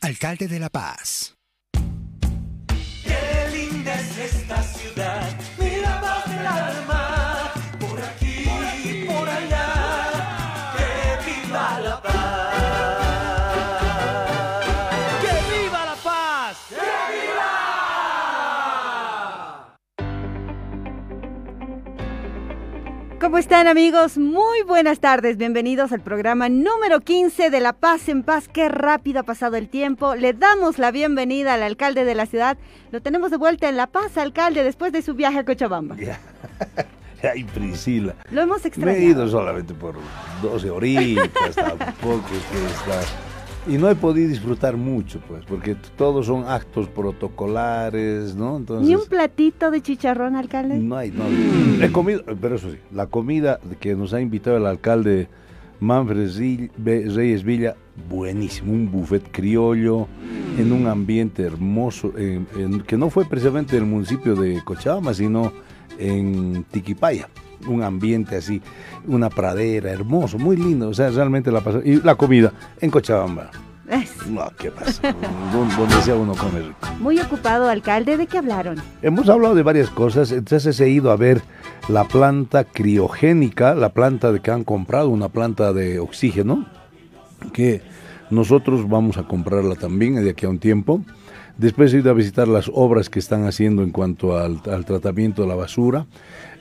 Alcalde de La Paz. ¿Cómo están amigos? Muy buenas tardes, bienvenidos al programa número 15 de La Paz en Paz. Qué rápido ha pasado el tiempo. Le damos la bienvenida al alcalde de la ciudad. Lo tenemos de vuelta en La Paz, alcalde, después de su viaje a Cochabamba. Ya. Ay, Priscila. Lo hemos Me he extrañado. ido solamente por 12 horitas, tampoco es que está. Y no he podido disfrutar mucho, pues, porque todos son actos protocolares, ¿no? Entonces, Ni un platito de chicharrón, alcalde. no hay, no. He comido, pero eso sí, la comida que nos ha invitado el alcalde Manfred Reyes Villa, buenísimo, un buffet criollo en un ambiente hermoso, en- en- que no fue precisamente en el municipio de Cochabamba, sino en Tiquipaya, un ambiente así, una pradera, hermoso, muy lindo, o sea, realmente la pasó. Y la comida en Cochabamba, no, ¿qué pasa? Donde donde sea uno come rico. muy ocupado, alcalde. ¿De qué hablaron? Hemos hablado de varias cosas, entonces he ido a ver la planta criogénica, la planta de que han comprado, una planta de oxígeno, que nosotros vamos a comprarla también de aquí a un tiempo. Después he ido a visitar las obras que están haciendo en cuanto al, al tratamiento de la basura.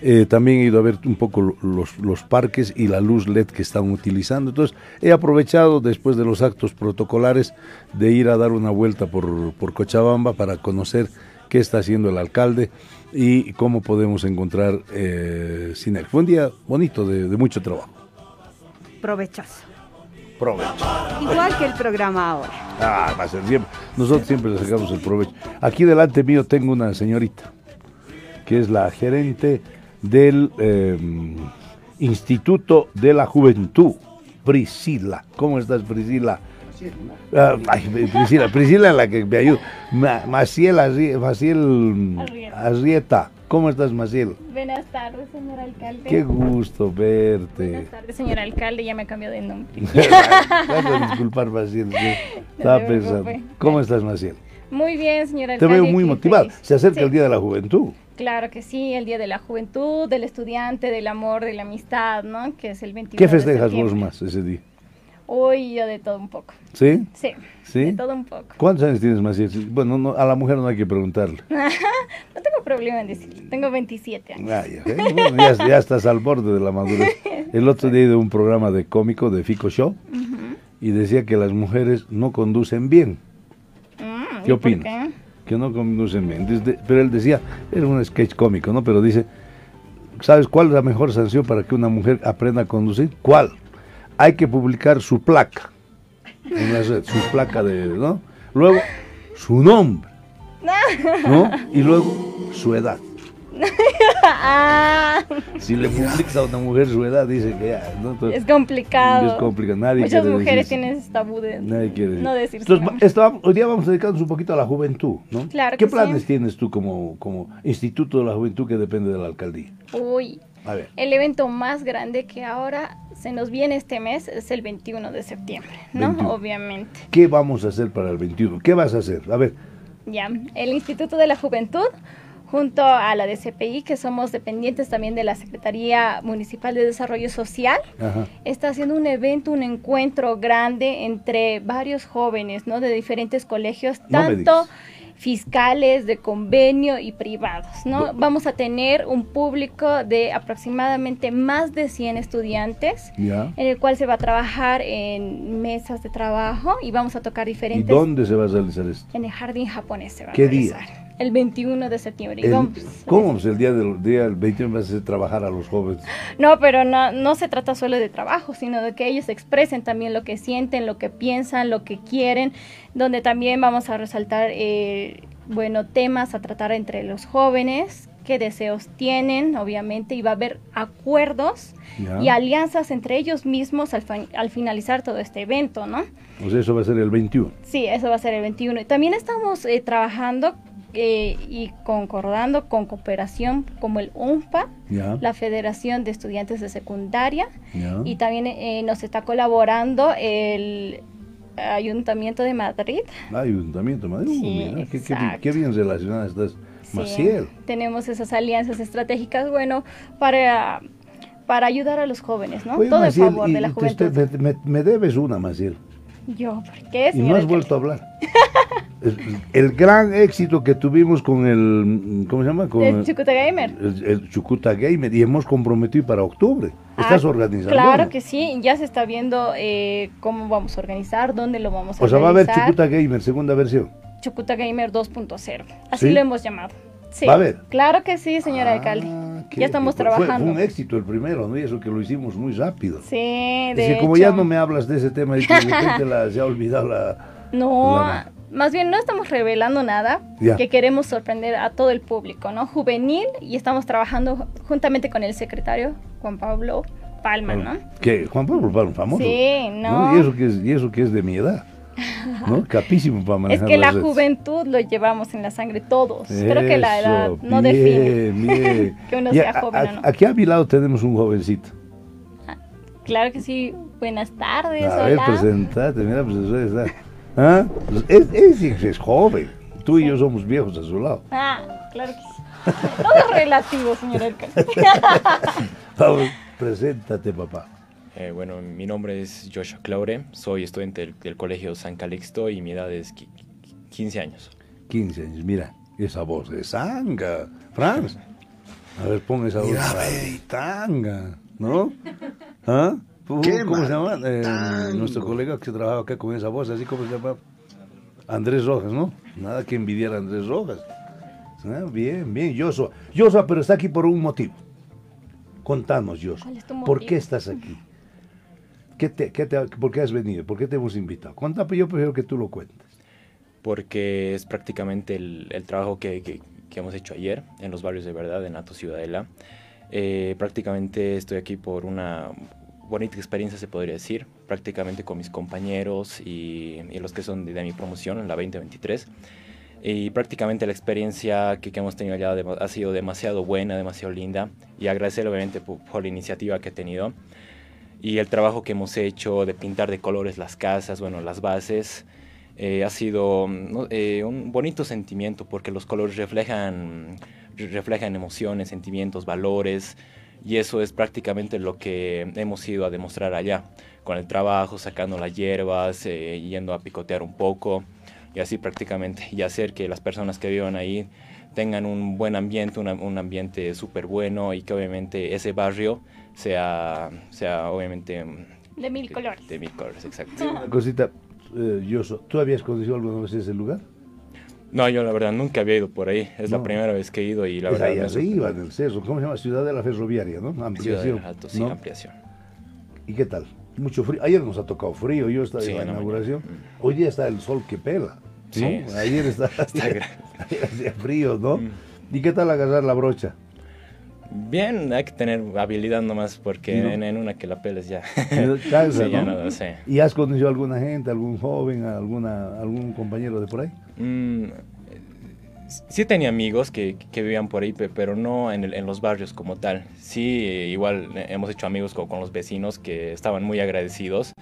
Eh, también he ido a ver un poco lo- los, los parques y la luz LED que están utilizando. Entonces he aprovechado después de los actos protocolares de ir a dar una vuelta por, por Cochabamba para conocer qué está haciendo el alcalde y cómo podemos encontrar eh, sinergia. Fue un día bonito de, de mucho trabajo. Provechoso. Provecho. Igual que el programa ahora. Ah, va a ser siempre. Nosotros siempre le sacamos el provecho. Aquí delante mío tengo una señorita, que es la gerente del eh, Instituto de la Juventud, Priscila. ¿Cómo estás, Priscila? Ah, ay, Priscila, Priscila es la que me ayuda. Maciel Arrieta. ¿Cómo estás, Maciel? Buenas tardes, señor alcalde. Qué gusto verte. Buenas tardes, señor alcalde. Ya me cambió de nombre. A disculpar, Maciel. sí. Estaba pensando. ¿Cómo estás, Maciel? Muy bien, señor Te alcalde. veo muy motivado. feliz. Se acerca Sí, el Día de la Juventud. Claro que sí, el Día de la Juventud, del estudiante, del amor, de la amistad, ¿no? Que es el 21 ¿Qué de festejas vos septiembre. más ese día? Hoy yo de todo un poco. ¿Sí? Sí, ¿Sí? de todo un poco. ¿Cuántos años tienes, Maciel? Bueno, no, a la mujer no hay que preguntarle. No tengo problema en decirlo. Tengo 27 años. Ah, ya, ¿eh? Bueno, ya, ya estás al borde de la madurez. El otro día he ido a un programa de cómico de Fico Show y decía que las mujeres no conducen bien. Mm, ¿Qué ¿y por opinas? qué? Que no conducen bien. Desde- pero él decía, era un sketch cómico, ¿no? Pero dice, ¿sabes cuál es la mejor sanción para que una mujer aprenda a conducir? ¿Cuál? Hay que publicar su placa en la red, su placa de, ¿no? Luego, su nombre, ¿no? Y luego, su edad. Si le publicas a una mujer su edad, dice que ya, ¿no? Entonces, es complicado. Es complicado, nadie Muchas mujeres decir- tienen ese tabú de Nadie quiere decir. no decir su Entonces, hoy día vamos a dedicarnos un poquito a la juventud, ¿no? Claro ¿Qué que planes sí. tienes tú como, como Instituto de la Juventud que depende de la alcaldía? Uy, A ver. el evento más grande que ahora se nos viene este mes es el 21 de septiembre, ¿no? 21. Obviamente. ¿Qué vamos a hacer para el 21? ¿Qué vas a hacer? A ver, Ya, el Instituto de la Juventud, junto a la DCPI, que somos dependientes también de la Secretaría Municipal de Desarrollo Social, ajá. está haciendo un evento, un encuentro grande entre varios jóvenes, ¿no? De diferentes colegios, tanto. Fiscales, de convenio y privados, ¿no? Vamos a tener un público de aproximadamente más de 100 estudiantes, en el cual se va a trabajar en mesas de trabajo y vamos a tocar ¿Y diferentes... dónde se va a realizar esto? En el jardín japonés se va ¿Qué a día? El 21 de septiembre. Y El- vamos- ¿Cómo? Pues el día del día del 21 vas a hacer trabajar a los jóvenes. No, pero no, no se trata solo de trabajo, sino de que ellos expresen también lo que sienten, lo que piensan, lo que quieren, donde también vamos a resaltar, eh, bueno, temas a tratar entre los jóvenes, qué deseos tienen, obviamente, y va a haber acuerdos Ya. y alianzas entre ellos mismos al, finalizar todo este evento, ¿no? Sea, eso va a ser el 21. Sí, eso va a ser el 21. Y también estamos eh, trabajando eh, y concordando con cooperación como el UNFA, Ya. la Federación de Estudiantes de Secundaria, y también eh, nos está colaborando el Ayuntamiento de Madrid. Ayuntamiento de Madrid. Uh, mira, qué, qué bien- exacto. qué bien relacionada estás. Sí, Maciel. Tenemos esas alianzas estratégicas, bueno, para, para ayudar a los jóvenes, ¿no? Oye, Todo Maciel, en favor de la juventud. me- me debes una, Maciel. Yo, ¿por qué, Y no has vuelto a hablar. el, el gran éxito que tuvimos con el, ¿cómo se llama? Con El Chucuta Gamer. el- el Chucuta Gamer y hemos comprometido para octubre. ¿Estás Ah, organizando? Claro que sí, ya se está viendo eh, cómo vamos a organizar, dónde lo vamos a O sea, va a haber. Chucuta Gamer, segunda versión. Chucuta Gamer 2.0. Así ¿Sí? lo hemos llamado. Sí. ¿Va a haber? Claro que sí, señor Ah, alcalde. Ya estamos trabajando. Fue un éxito el primero, ¿no? Y eso que lo hicimos muy rápido. Sí, es de que como hecho. ya no me hablas de ese tema y que de repente la- se ha olvidado la... No, la- más bien no estamos revelando nada, Ya. que queremos sorprender a todo el público, ¿no? Juvenil y estamos trabajando juntamente con el secretario Juan Pablo Palma, ¿no? Que Juan Pablo Palma, famoso. Sí, no. Y, eso que es, y eso que es de mi edad. ¿No? Capísimo para Es que la redes. juventud lo llevamos en la sangre todos. Creo que la edad Eso, no bien, define bien. que uno Y sea a- joven a- o no. Aquí a mi lado tenemos un jovencito. Claro que sí. Buenas tardes, A ver, hola. presentate, mira, pues eso está. ¿Ah? Pues es, es, es joven. Tú y yo somos viejos a su lado. Ah, claro que sí. Todo es relativo, señor alcalde. Vamos, preséntate, papá. Eh, bueno, mi nombre es Joshua Claure, soy estudiante del, del Colegio San Calixto y mi edad es qui- qui- 15 años. 15 años, mira, esa voz de sanga. Franz, a ver, pon esa voz de tanga, ¿no? ¿Ah? ¿Cómo se llama? Eh, nuestro colega que trabaja acá con esa voz, así como se llama. Andrés Rojas, ¿no? Nada que envidiar a Andrés Rojas. Ah, bien, bien, Joshua. Joshua, pero está aquí por un motivo. Contanos, Joshua. ¿Cuál es tu ¿Por qué estás aquí? ¿Qué te, qué te- ¿Por qué has venido? ¿Por qué te hemos invitado? Cuenta, pues yo prefiero que tú lo cuentes. Porque es prácticamente el, el trabajo que, que- que hemos hecho ayer en los barrios de verdad, en Ato Ciudadela. Eh, prácticamente estoy aquí por una bonita experiencia, se podría decir, prácticamente con mis compañeros y, y los que son de, de mi promoción en la 2023. Y prácticamente la experiencia que, que hemos tenido allá ha sido demasiado buena, demasiado linda. Y agradecer obviamente por, por la iniciativa que he tenido. Y el trabajo que hemos hecho de pintar de colores las casas, bueno, las bases, eh, ha sido ¿no? Eh, un bonito sentimiento porque los colores reflejan, reflejan emociones, sentimientos, valores. Y eso es prácticamente lo que hemos ido a demostrar allá, con el trabajo, sacando las hierbas, eh, yendo a picotear un poco y así prácticamente, y hacer que las personas que vivan ahí tengan un buen ambiente, una- un ambiente súper bueno y que obviamente ese barrio sea, sea obviamente mm, De mil colores. de mil colores, exacto. Una cosita, eh, Joshua, ¿tú habías conocido alguna vez ese lugar? No, yo la verdad nunca había ido por ahí, es No. la primera vez que he ido y la es verdad... ahí arriba, en el cerro. ¿Cómo se llama? Ciudad de la Ferroviaria, ¿no? Ciudad Ampliación. del Alto, sí, ¿no? ampliación. ¿Y qué tal? Mucho frío. Ayer nos ha tocado frío, yo estaba Sí, en la inauguración. mañana. Hoy día está el sol que pela. ¿no? Sí. Ayer está, ayer hacía frío, ¿no? Mm. ¿Y qué tal agarrar la brocha? Bien, hay que tener habilidad nomás porque No. en, en una que la peles ya. Cansa, Sí, ya ¿no? no sé. ¿Y has conocido a alguna gente, algún joven, alguna, algún compañero de por ahí? Mm, sí tenía amigos que, que vivían por ahí, pe- pero no en, el- en los barrios como tal. Sí, igual eh, hemos hecho amigos con, con los vecinos que estaban muy agradecidos.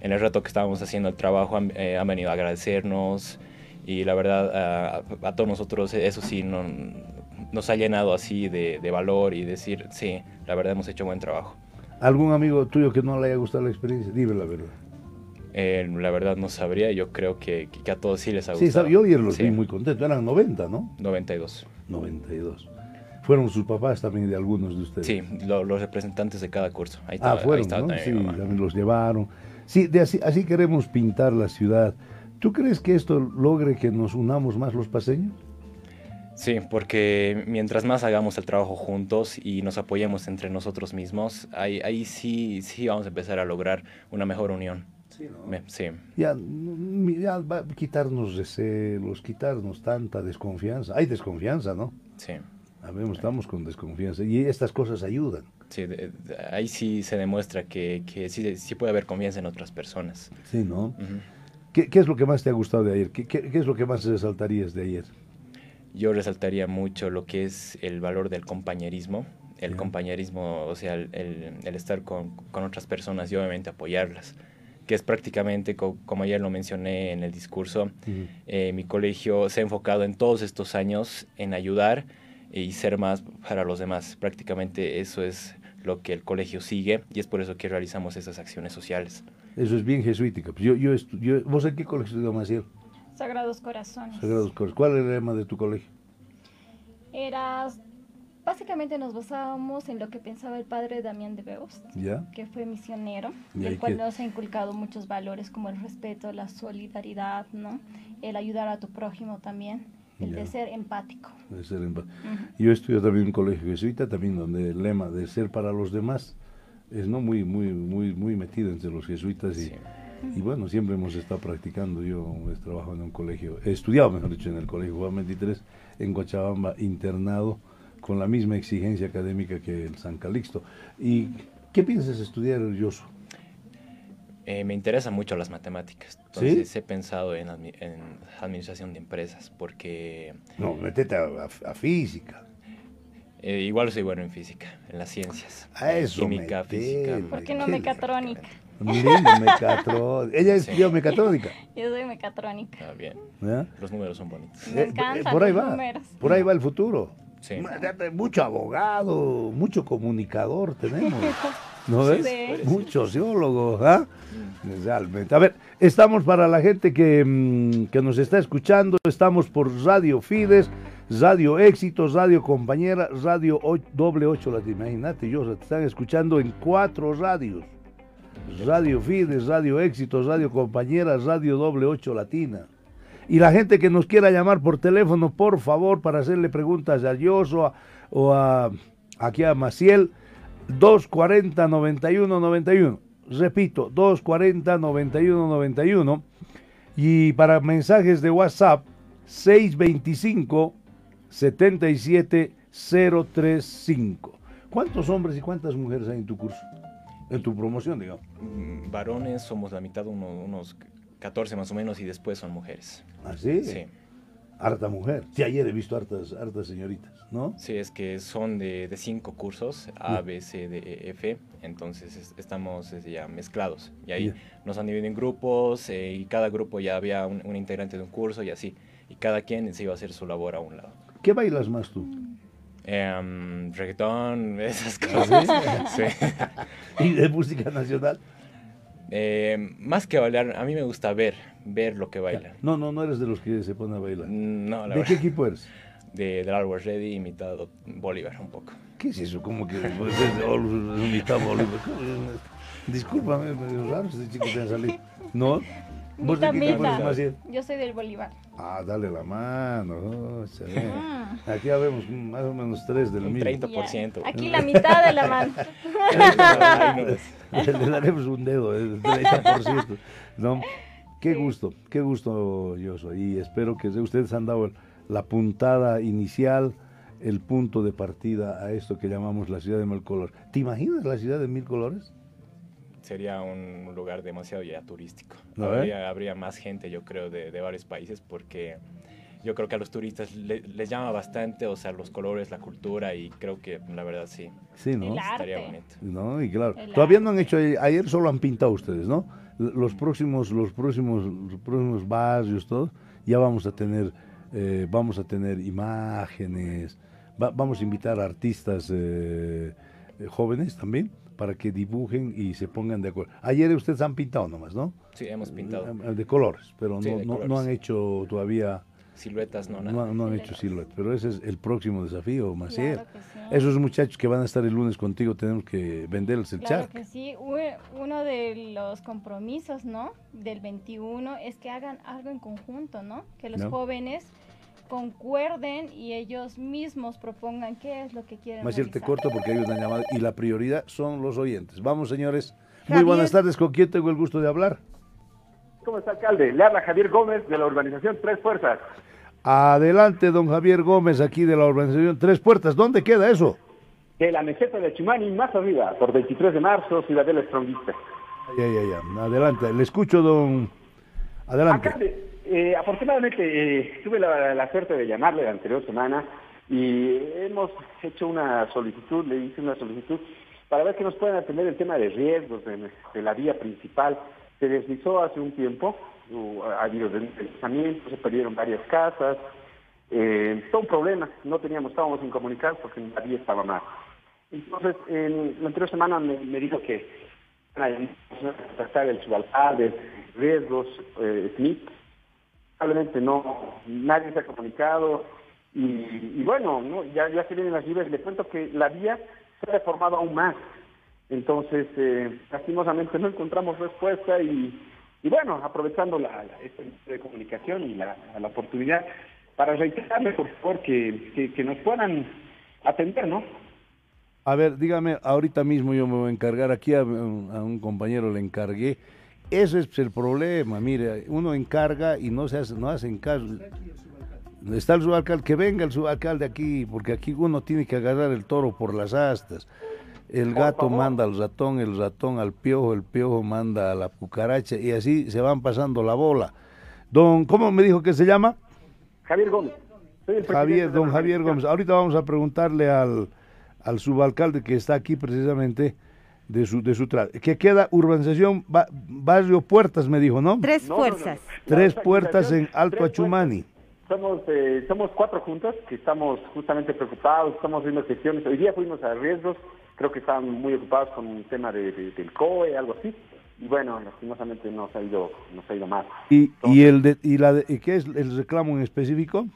En el rato que estábamos haciendo el trabajo han, eh, han venido a agradecernos y la verdad a, a todos nosotros eso sí no- nos ha llenado así de, de valor y decir, sí, la verdad hemos hecho buen trabajo. ¿Algún amigo tuyo que no le haya gustado la experiencia? Dime la verdad. Eh, la verdad no sabría, yo creo que, que a todos sí les ha Sí, gustado. sabe, yo ayer los Sí, vi muy contentos. Eran 90, ¿no? 92. 92. Fueron sus papás también de algunos de ustedes. Sí, lo- los representantes de cada curso. Ahí Ah, estaba, ahí fueron, estaba ¿no? también Sí, también los llevaron. Sí, de así, así queremos pintar la ciudad. ¿Tú crees que esto logre que nos unamos más los paseños? Sí, porque mientras más hagamos el trabajo juntos y nos apoyemos entre nosotros mismos, ahí, ahí sí, sí vamos a empezar a lograr una mejor unión. Me- sí, Ya, ya va a quitarnos recelos, quitarnos tanta desconfianza. Hay desconfianza, ¿no? sí, Sabemos, estamos con desconfianza y estas cosas ayudan. sí, de- de- ahí sí se demuestra que, que sí, sí puede haber confianza en otras personas. Sí, ¿no? ¿Qué, qué es lo que más te ha gustado de ayer? ¿Qué, qué- qué es lo que más resaltarías de ayer? Yo resaltaría mucho lo que es el valor del compañerismo. El Ya. compañerismo, o sea, el, el- el estar con, con otras personas y obviamente apoyarlas. que es prácticamente, como ayer lo mencioné en el discurso, eh, mi colegio se ha enfocado en todos estos años en ayudar y ser más para los demás. Prácticamente eso es lo que el colegio sigue y es por eso que realizamos esas acciones sociales. Eso es bien jesuítica. Pues yo, yo, yo, ¿Vos en qué colegio estudió, Maciel? Sagrados Corazones. Sagrados Corazones. ¿Cuál era el lema de tu colegio? Era Básicamente nos basábamos en lo que pensaba el padre Damián de Beos, que fue misionero, y el cual nos ha inculcado muchos valores como el respeto, la solidaridad, ¿no? el ayudar a tu prójimo también, el de ser empático. De ser empático. Yo estudié también en un colegio jesuita, también donde el lema de ser para los demás es no muy muy muy muy metido entre los jesuitas y, y bueno, siempre hemos estado practicando. Yo he trabajado en un colegio, he estudiado, mejor dicho, en el colegio Juan 23 en Cochabamba, internado con la misma exigencia académica que el San Calixto. ¿Y qué piensas estudiar, Yoso? Eh, me interesan mucho las matemáticas. Entonces he pensado en, administración de empresas porque... No, metete a, física. Eh, igual soy bueno en física, en las ciencias. A eso Química, física. ¿Por qué no mecatrónica? Mecatrónica. Ella estudió mecatrónica. Yo soy mecatrónica. Ah, bien. Los números son bonitos. Me eh, encantan por ahí los va, números. Por ahí va el futuro. Mucho abogado, mucho comunicador tenemos. ¿No ves? Mucho sociólogo. ¿ah? Realmente. A ver, estamos para la gente que, mm, que, nos está escuchando, estamos por Radio Fides, Radio Éxitos, Radio Compañera, Radio Doble 8 Latina. Imagínate, yo, te están escuchando en cuatro radios. Radio Fides, Radio Éxitos, Radio Compañera, Radio Doble 8 Latina. Y la gente que nos quiera llamar por teléfono, por favor, para hacerle preguntas a Yoso o a, aquí a Maciel, 240 91 91. Repito, 240 91 91. Y para mensajes de WhatsApp, 625 77 035. ¿Cuántos hombres y cuántas mujeres hay en tu curso? En tu promoción, digamos. Mm, varones somos la mitad, unos 14 más o menos, y después son mujeres. ¿Ah, sí? Sí. Harta mujer. Sí, ayer he visto hartas, hartas señoritas, ¿no? Sí, es que son de, de cinco cursos, A, B, C, D, E, F, entonces estamos ya mezclados. Y ahí nos han dividido en grupos eh, y cada grupo ya había un, integrante de un curso y así. Y cada quien se iba a hacer su labor a un lado. ¿Qué bailas más tú? Eh, reggaetón, esas cosas. sí. ¿Y de música nacional? Eh, más que bailar, a mí me gusta ver, ver lo que bailan. No, no, no eres de los que se ponen a bailar. Mm, no, ¿De qué equipo eres? De, del Always Ready, imitado Bolívar, un poco. ¿Qué es eso? ¿Cómo que pues, es de imitado Bolívar? Discúlpame, medio raro este chico te ha salido. ¿No? ¿Vos de qué equipo eres Yo soy del Bolívar. Ah, dale la mano. Oh, ah. Aquí ya vemos más o menos tres del mío. 30%. Aquí la mitad de la mano. Le daremos un dedo, el 30%. ¿no? Qué gusto, qué gusto, yo soy. Y espero que ustedes han dado la puntada inicial, el punto de partida a esto que llamamos la ciudad de mil colores. ¿Te imaginas la ciudad de mil colores? Sería un lugar demasiado ya turístico. Habría, habría, más gente, yo creo, de, de varios países porque yo creo que a los turistas les llama bastante, o sea, los colores, la cultura, y creo que la verdad sí. Sí, ¿no? Estaría bonito. No, y claro. Todavía no han hecho, ayer solo han pintado ustedes, ¿no? Los próximos, los próximos, los próximos barrios, todo, ya vamos a tener, eh, vamos a tener imágenes, vamos a invitar a artistas eh, eh, jóvenes también para que dibujen y se pongan de acuerdo. Ayer ustedes han pintado nomás, ¿no? Sí, hemos pintado. De colores, pero no, no han hecho todavía siluetas no nada. No, han hecho siluetas, pero ese es el próximo desafío, Maciel. Esos muchachos que van a estar el lunes contigo tenemos que venderles el claro que sí, uno de los compromisos, ¿no? Del 21 es que hagan algo en conjunto, ¿no? Que los jóvenes concuerden y ellos mismos propongan qué es lo que quieren Maciel, te corto porque hay una llamada y la prioridad son los oyentes. Vamos, señores. Muy buenas tardes. ¿Con quién tengo el gusto de hablar? ¿Cómo está, alcalde? Le habla Javier Gómez de la urbanización Tres Fuerzas. Adelante, don Javier Gómez, aquí de la urbanización Tres Puertas. ¿Dónde queda eso? De la meseta de Chumani, más arriba, por 23 de marzo, Ciudadela Estronguista. Ya, ya, ya. Adelante, le escucho, don... Adelante. Eh, afortunadamente eh, tuve la, suerte de llamarle la anterior semana y hemos hecho una solicitud, le hice una solicitud para ver que nos pueden atender el tema de riesgos de, la vía principal se deslizó hace un tiempo, ha habido deslizamientos, se perdieron varias casas, eh, todo un problema, no teníamos, estábamos incomunicados porque la vía estaba mal. Entonces, en la anterior semana me, dijo que tratar el subalcalde, riesgos, eh, Smith, probablemente no, nadie se ha comunicado y, bueno, ¿no? ya, ya se vienen las lluvias, le cuento que la vía se ha deformado aún más. Entonces, eh, lastimosamente no encontramos respuesta y, y bueno, aprovechando la, la de comunicación y la, la oportunidad, para reiterarle, por favor, que, nos puedan atender, ¿no? A ver, dígame, ahorita mismo yo me voy a encargar, aquí a, un compañero le encargué, ese es el problema, mire, uno encarga y no se hace, no hacen caso. Está el subalcalde, que venga el subalcalde aquí, porque aquí uno tiene que agarrar el toro por las astas. El gato manda al ratón, el ratón al piojo, el piojo manda a la cucaracha y así se van pasando la bola. Don, ¿cómo me dijo que se llama? Javier Gómez. Javier, don Javier Gómez. Ahorita vamos a preguntarle al, al subalcalde que está aquí precisamente de su de su que queda urbanización barrio Puertas me dijo no tres fuerzas. Tres puertas en Alto Achumani. Somos eh, somos cuatro juntas que estamos justamente preocupados estamos haciendo sesiones hoy día fuimos a riesgos creo que estaban muy ocupados con un tema de, del COE algo así. Y bueno, lastimosamente nos ha ido, nos ha ido mal. ¿Y, y, el de, y la qué es el reclamo en específico?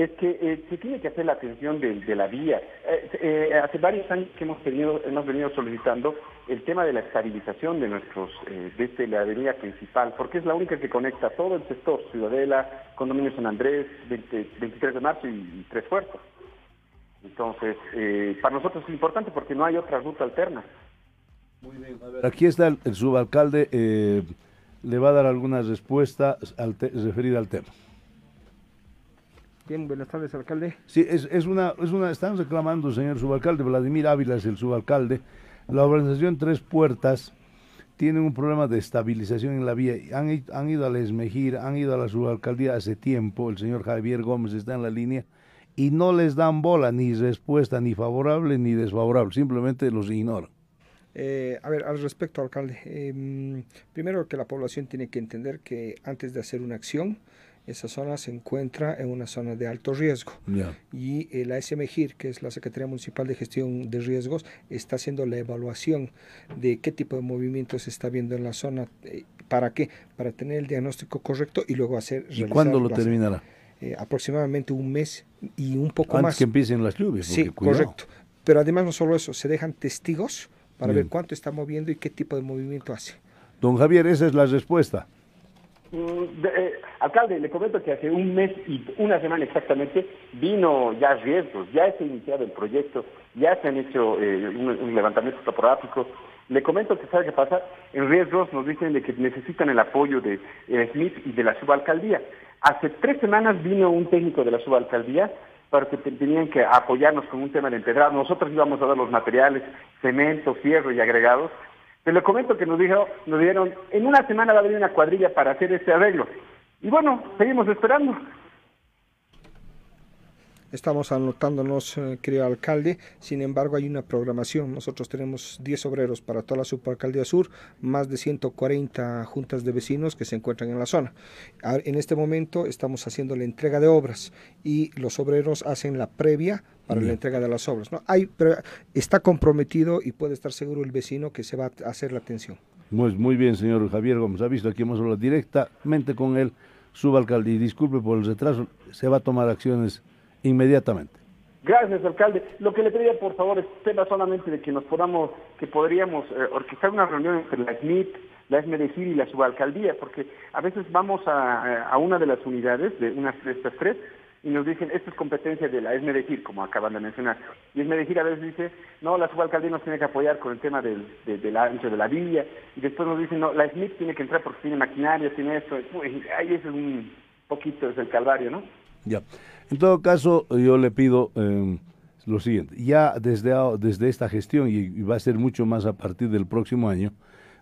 Es que eh, se tiene que hacer la atención de, de la vía. Eh, eh, hace varios años que hemos, tenido, hemos venido solicitando el tema de la estabilización de nuestros, desde la avenida principal, porque es la única que conecta todo el sector, Ciudadela, Condominio San Andrés, 23 de marzo y, Tres Fuerzas. Entonces, para nosotros es importante porque no hay otra ruta alterna. Muy bien, a ver, aquí está el, subalcalde, eh, le va a dar algunas respuestas al referida al tema. Bien, buenas tardes, alcalde. Sí, es, es, una, es una, están reclamando, señor subalcalde, Vladimir Ávila es el subalcalde, la organización Tres Puertas tiene un problema de estabilización en la vía. Han, han ido a Lesmejir, han ido a la subalcaldía hace tiempo, el señor Javier Gómez está en la línea, y no les dan bola, ni respuesta, ni favorable ni desfavorable, simplemente los ignoran. Eh, a ver, al respecto, alcalde, em, primero que la población tiene que entender que antes de hacer una acción, esa zona se encuentra en una zona de alto riesgo. Y eh, la SMGIR, que es la Secretaría Municipal de Gestión de Riesgos, está haciendo la evaluación de qué tipo de movimiento se está viendo en la zona. Eh, ¿Para qué? Para tener el diagnóstico correcto y luego hacer... ¿Y cuándo lo terminará? aproximadamente un mes y un poco más. Antes que empiecen las lluvias. Sí, correcto. Pero además no solo eso, se dejan testigos para ver cuánto está moviendo y qué tipo de movimiento hace. Don Javier, esa es la respuesta. Mm, eh, alcalde, le comento que hace un mes y una semana exactamente vino ya riesgos, ya se ha iniciado el proyecto, ya se han hecho eh, un, levantamiento topográfico. Le comento que sabe qué pasa, en riesgos nos dicen de que necesitan el apoyo de eh, Smith y de la subalcaldía. Hace tres semanas vino un técnico de la subalcaldía porque tenían que apoyarnos con un tema de empedrado. Nosotros íbamos a dar los materiales, cemento, fierro y agregados. Te lo comento que nos, dijo, nos dijeron, en una semana va a venir una cuadrilla para hacer este arreglo. Y bueno, seguimos esperando. Estamos anotándonos, eh, querido alcalde, sin embargo hay una programación. Nosotros tenemos 10 obreros para toda la subalcaldía sur, más de 140 juntas de vecinos que se encuentran en la zona. En este momento estamos haciendo la entrega de obras y los obreros hacen la previa para la entrega de las obras. ¿no? Hay, pero está comprometido y puede estar seguro el vecino que se va a hacer la atención. Muy, muy bien, señor Javier Gómez. Ha visto aquí hemos hablado directamente con el subalcalde y disculpe por el retraso, se va a tomar acciones inmediatamente. Gracias, alcalde. Lo que le pedía, por favor, es tema solamente de que nos podamos, que podríamos eh, orquestar una reunión entre la SMIT, la SMDCIR y la subalcaldía, porque a veces vamos a, a una de las unidades, de unas de estas tres, y nos dicen, esto es competencia de la ESMEDEGIR, como acaban de mencionar. Y ESMEDEGIR a veces dice, no, la subalcaldía nos tiene que apoyar con el tema del, de, la, de la villa, y después nos dicen, no, la SMIT tiene que entrar porque tiene maquinaria, tiene esto. ahí es un poquito, es el calvario, ¿no? Ya. En todo caso, yo le pido eh, lo siguiente. Ya desde, desde esta gestión, y, va a ser mucho más a partir del próximo año,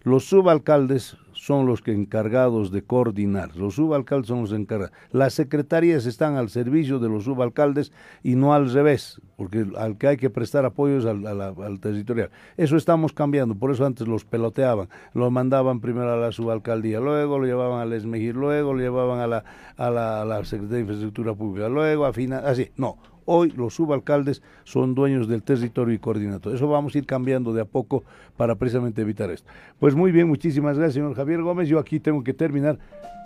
Los subalcaldes son los encargados de coordinar. Los subalcaldes son los encargados. Las secretarías están al servicio de los subalcaldes y no al revés, porque al que hay que prestar apoyo es al, al, territorial. Eso estamos cambiando, por eso antes los peloteaban. Lo mandaban primero a la subalcaldía, luego lo llevaban al ESMEGIR, luego lo llevaban a la, a la, a la Secretaría de Infraestructura Pública, luego a final, así. No, Hoy los subalcaldes son dueños del territorio y coordinador. Eso vamos a ir cambiando de a poco para precisamente evitar esto. Pues muy bien, muchísimas gracias, señor Javier Gómez. Yo aquí tengo que terminar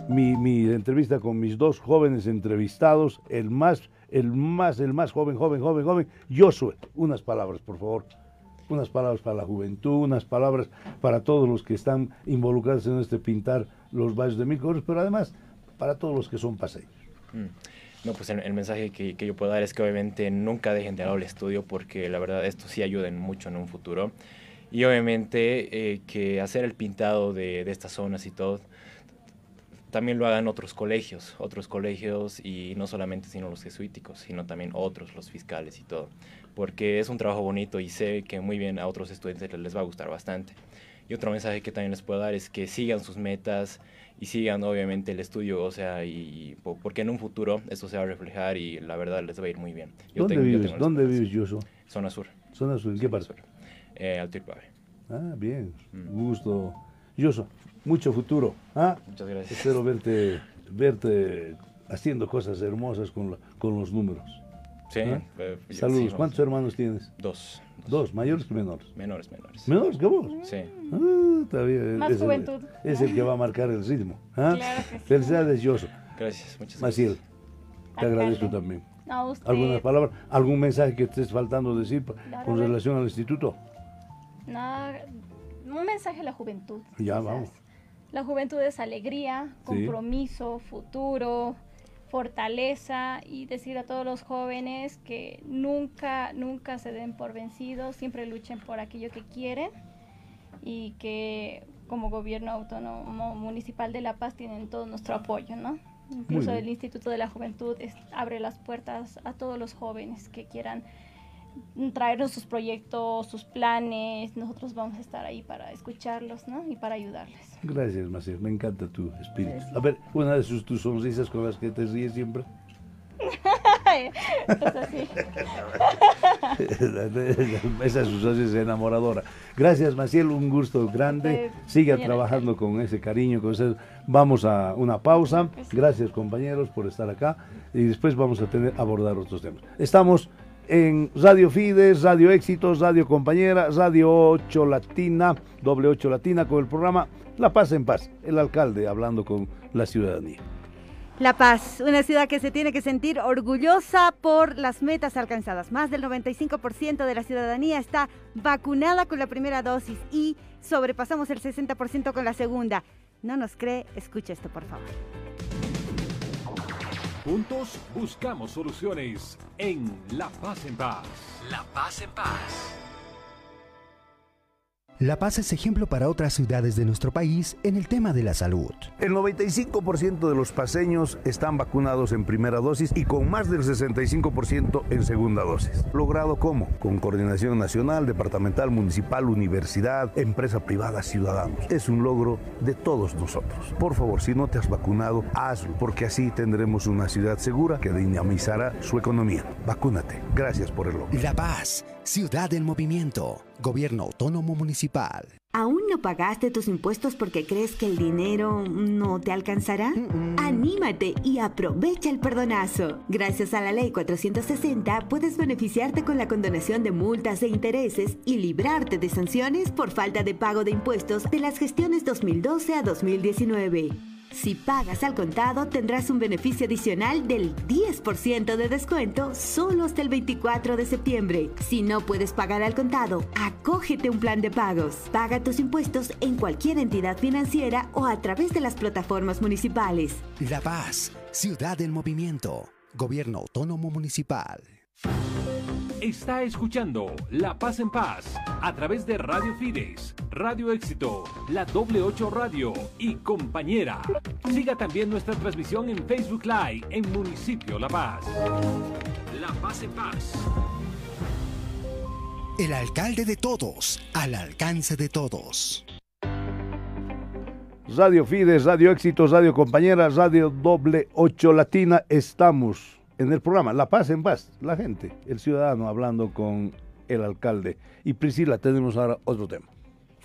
mi, entrevista con mis dos jóvenes entrevistados, el más, el más, el más joven, joven, joven, joven, Josué. Unas palabras, por favor unas palabras para la juventud, unas palabras para todos los que están involucrados en este pintar los valles de Milcoros, pero además para todos los que son paseños. Mm. No, pues el, mensaje que, yo puedo dar es que obviamente nunca dejen de lado el estudio porque la verdad esto sí ayuda mucho en un futuro. Y obviamente eh, que hacer el pintado de, de, estas zonas y todo, también lo hagan otros colegios, otros colegios y no solamente sino los jesuíticos, sino también otros, los fiscales y todo. Porque es un trabajo bonito y sé que muy bien a otros estudiantes les va a gustar bastante. Y otro mensaje que también les puedo dar es que sigan sus metas, y sigan obviamente el estudio, o sea, y, porque en un futuro esto se va a reflejar y la verdad les va a ir muy bien. ¿Dónde vives? ¿Dónde vives, Yoso? Zona sur. Zona sur, ¿en qué parte? Eh, Ah, bien, mm. gusto. Yoso, mucho futuro. ¿ah? Muchas gracias. Espero verte, verte haciendo cosas hermosas con, con los números. Sí. ¿Ah? Eh, Saludos. ¿Cuántos hermanos tienes? Dos. Dos, mayores que menores. Menores, menores. ¿Menores que vos? Sí. Ah, bien. Más juventud. es el que va a marcar el ritmo. ¿ah? Claro que sí. Felicidades, Yoso. Gracias, muchas gracias. Maciel, te agradezco también. A usted. ¿Algunas palabras? ¿Algún mensaje que estés faltando decir con relación al instituto? No, un mensaje a la juventud. Ya, vamos. La juventud es alegría, compromiso, futuro, fortaleza y decir a todos los jóvenes que nunca, nunca se den por vencidos, siempre luchen por aquello que quieren y que como gobierno autónomo municipal de La Paz tienen todo nuestro apoyo, ¿no? Incluso el Instituto de la Juventud abre las puertas a todos los jóvenes que quieran traernos sus proyectos, sus planes, nosotros vamos a estar ahí para escucharlos, ¿no? Y para ayudarles. Gracias, Maciel, me encanta tu espíritu. A ver, una de sus, tus sonrisas con las que te ríes siempre. es. Esa es su sonrisa enamoradora. Gracias, Maciel, un gusto grande. Siga trabajando con ese cariño, con ese... Vamos a una pausa. Gracias, compañeros, por estar acá. Y después vamos a tener abordar otros temas. Estamos en Radio Fides, Radio Éxitos, Radio Compañera, Radio 8 Latina, doble 8 Latina, con el programa La Paz en Paz, el alcalde hablando con la ciudadanía. La Paz, una ciudad que se tiene que sentir orgullosa por las metas alcanzadas. Más del 95% de la ciudadanía está vacunada con la primera dosis y sobrepasamos el 60% con la segunda. ¿No nos cree? Escucha esto, por favor. Juntos buscamos soluciones en La Paz en Paz. La Paz en Paz. La Paz es ejemplo para otras ciudades de nuestro país en el tema de la salud. El 95% de los paseños están vacunados en primera dosis y con más del 65% en segunda dosis. ¿Logrado cómo? Con coordinación nacional, departamental, municipal, universidad, empresa privada, ciudadanos. Es un logro de todos nosotros. Por favor, si no te has vacunado, hazlo, porque así tendremos una ciudad segura que dinamizará su economía. Vacúnate. Gracias por el logro. La Paz, ciudad en movimiento. Gobierno Autónomo Municipal. ¿Aún no pagaste tus impuestos porque crees que el dinero no te alcanzará? Anímate y aprovecha el perdonazo. Gracias a la Ley 460 puedes beneficiarte con la condonación de multas e intereses y librarte de sanciones por falta de pago de impuestos de las gestiones 2012 a 2019. Si pagas al contado, tendrás un beneficio adicional del 10% de descuento solo hasta el 24 de septiembre. Si no puedes pagar al contado, acógete un plan de pagos. Paga tus impuestos en cualquier entidad financiera o a través de las plataformas municipales. La Paz, Ciudad en Movimiento, Gobierno Autónomo Municipal. Está escuchando La Paz en Paz a través de Radio Fides, Radio Éxito, la Doble 8 Radio y Compañera. Siga también nuestra transmisión en Facebook Live en Municipio La Paz. La Paz en Paz. El alcalde de todos, al alcance de todos. Radio Fides, Radio Éxitos, Radio Compañera, Radio Doble 8 Latina. Estamos en el programa La Paz en Paz. La gente, el ciudadano hablando con el alcalde. Y Priscila, tenemos ahora otro tema.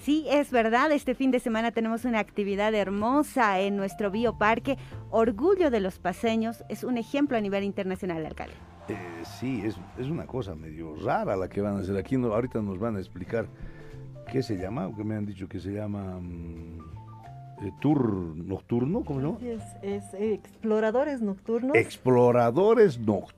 Sí, es verdad, este fin de semana tenemos una actividad hermosa en nuestro bioparque. Orgullo de los paseños es un ejemplo a nivel internacional, alcalde. Eh, sí, es, es, una cosa medio rara la que van a hacer aquí. No, ahorita nos van a explicar qué se llama, que me han dicho que se llama um, eh, tour nocturno, ¿cómo llama? Es, es eh, exploradores nocturnos. Exploradores nocturnos.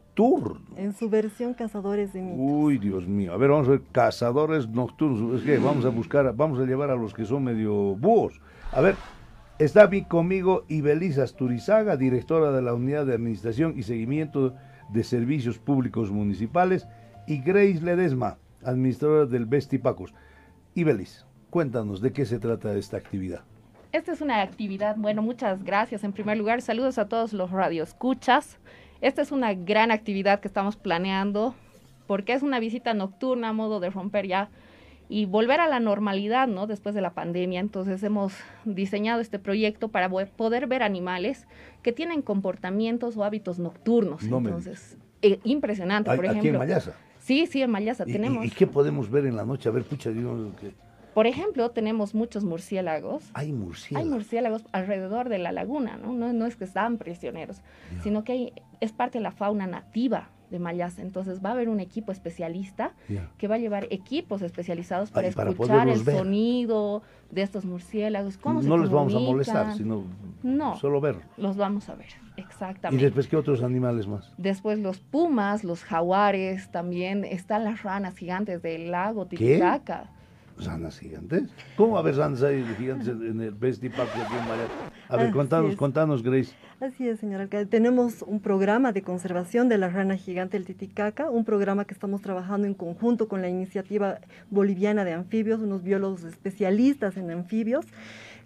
En su versión Cazadores de Mitos. Uy, Dios mío. A ver, vamos a ver, Cazadores Nocturnos. Es que vamos a buscar, vamos a llevar a los que son medio búhos. A ver, está aquí conmigo Ibeliza Asturizaga, directora de la Unidad de Administración y Seguimiento de Servicios Públicos Municipales, y Grace Ledesma, administradora del Bestipacos. Ibelis, cuéntanos de qué se trata esta actividad. Esta es una actividad, bueno, muchas gracias. En primer lugar, saludos a todos los radioescuchas. Esta es una gran actividad que estamos planeando porque es una visita nocturna a modo de romper ya y volver a la normalidad, ¿no? Después de la pandemia. Entonces hemos diseñado este proyecto para poder ver animales que tienen comportamientos o hábitos nocturnos. Entonces, eh, impresionante, por ejemplo. ¿Aquí en Mayasa? Sí, sí, en Mayasa tenemos. ¿Y, qué podemos ver en la noche? A ver, pucha, digo que... Por ejemplo, tenemos muchos murciélagos. Hay murciélagos. Hay murciélagos alrededor de la laguna, ¿no? No, es que están prisioneros, sino que hay, es parte de la fauna nativa de Mayasa. Entonces va a haber un equipo especialista que va a llevar equipos especializados para escuchar el sonido de estos murciélagos. ¿Cómo no les vamos a molestar, sino no, solo ver. Los vamos a ver, exactamente. ¿Y después qué otros animales más? Después los pumas, los jaguares, también están las ranas gigantes del lago Titicaca ranas gigantes. ¿Cómo a haber ranas gigantes en el Besti Park aquí en A ver, contanos, contanos, Grace. Así es, señor alcalde. Tenemos un programa de conservación de la rana gigante del Titicaca, un programa que estamos trabajando en conjunto con la iniciativa boliviana de anfibios, unos biólogos especialistas en anfibios.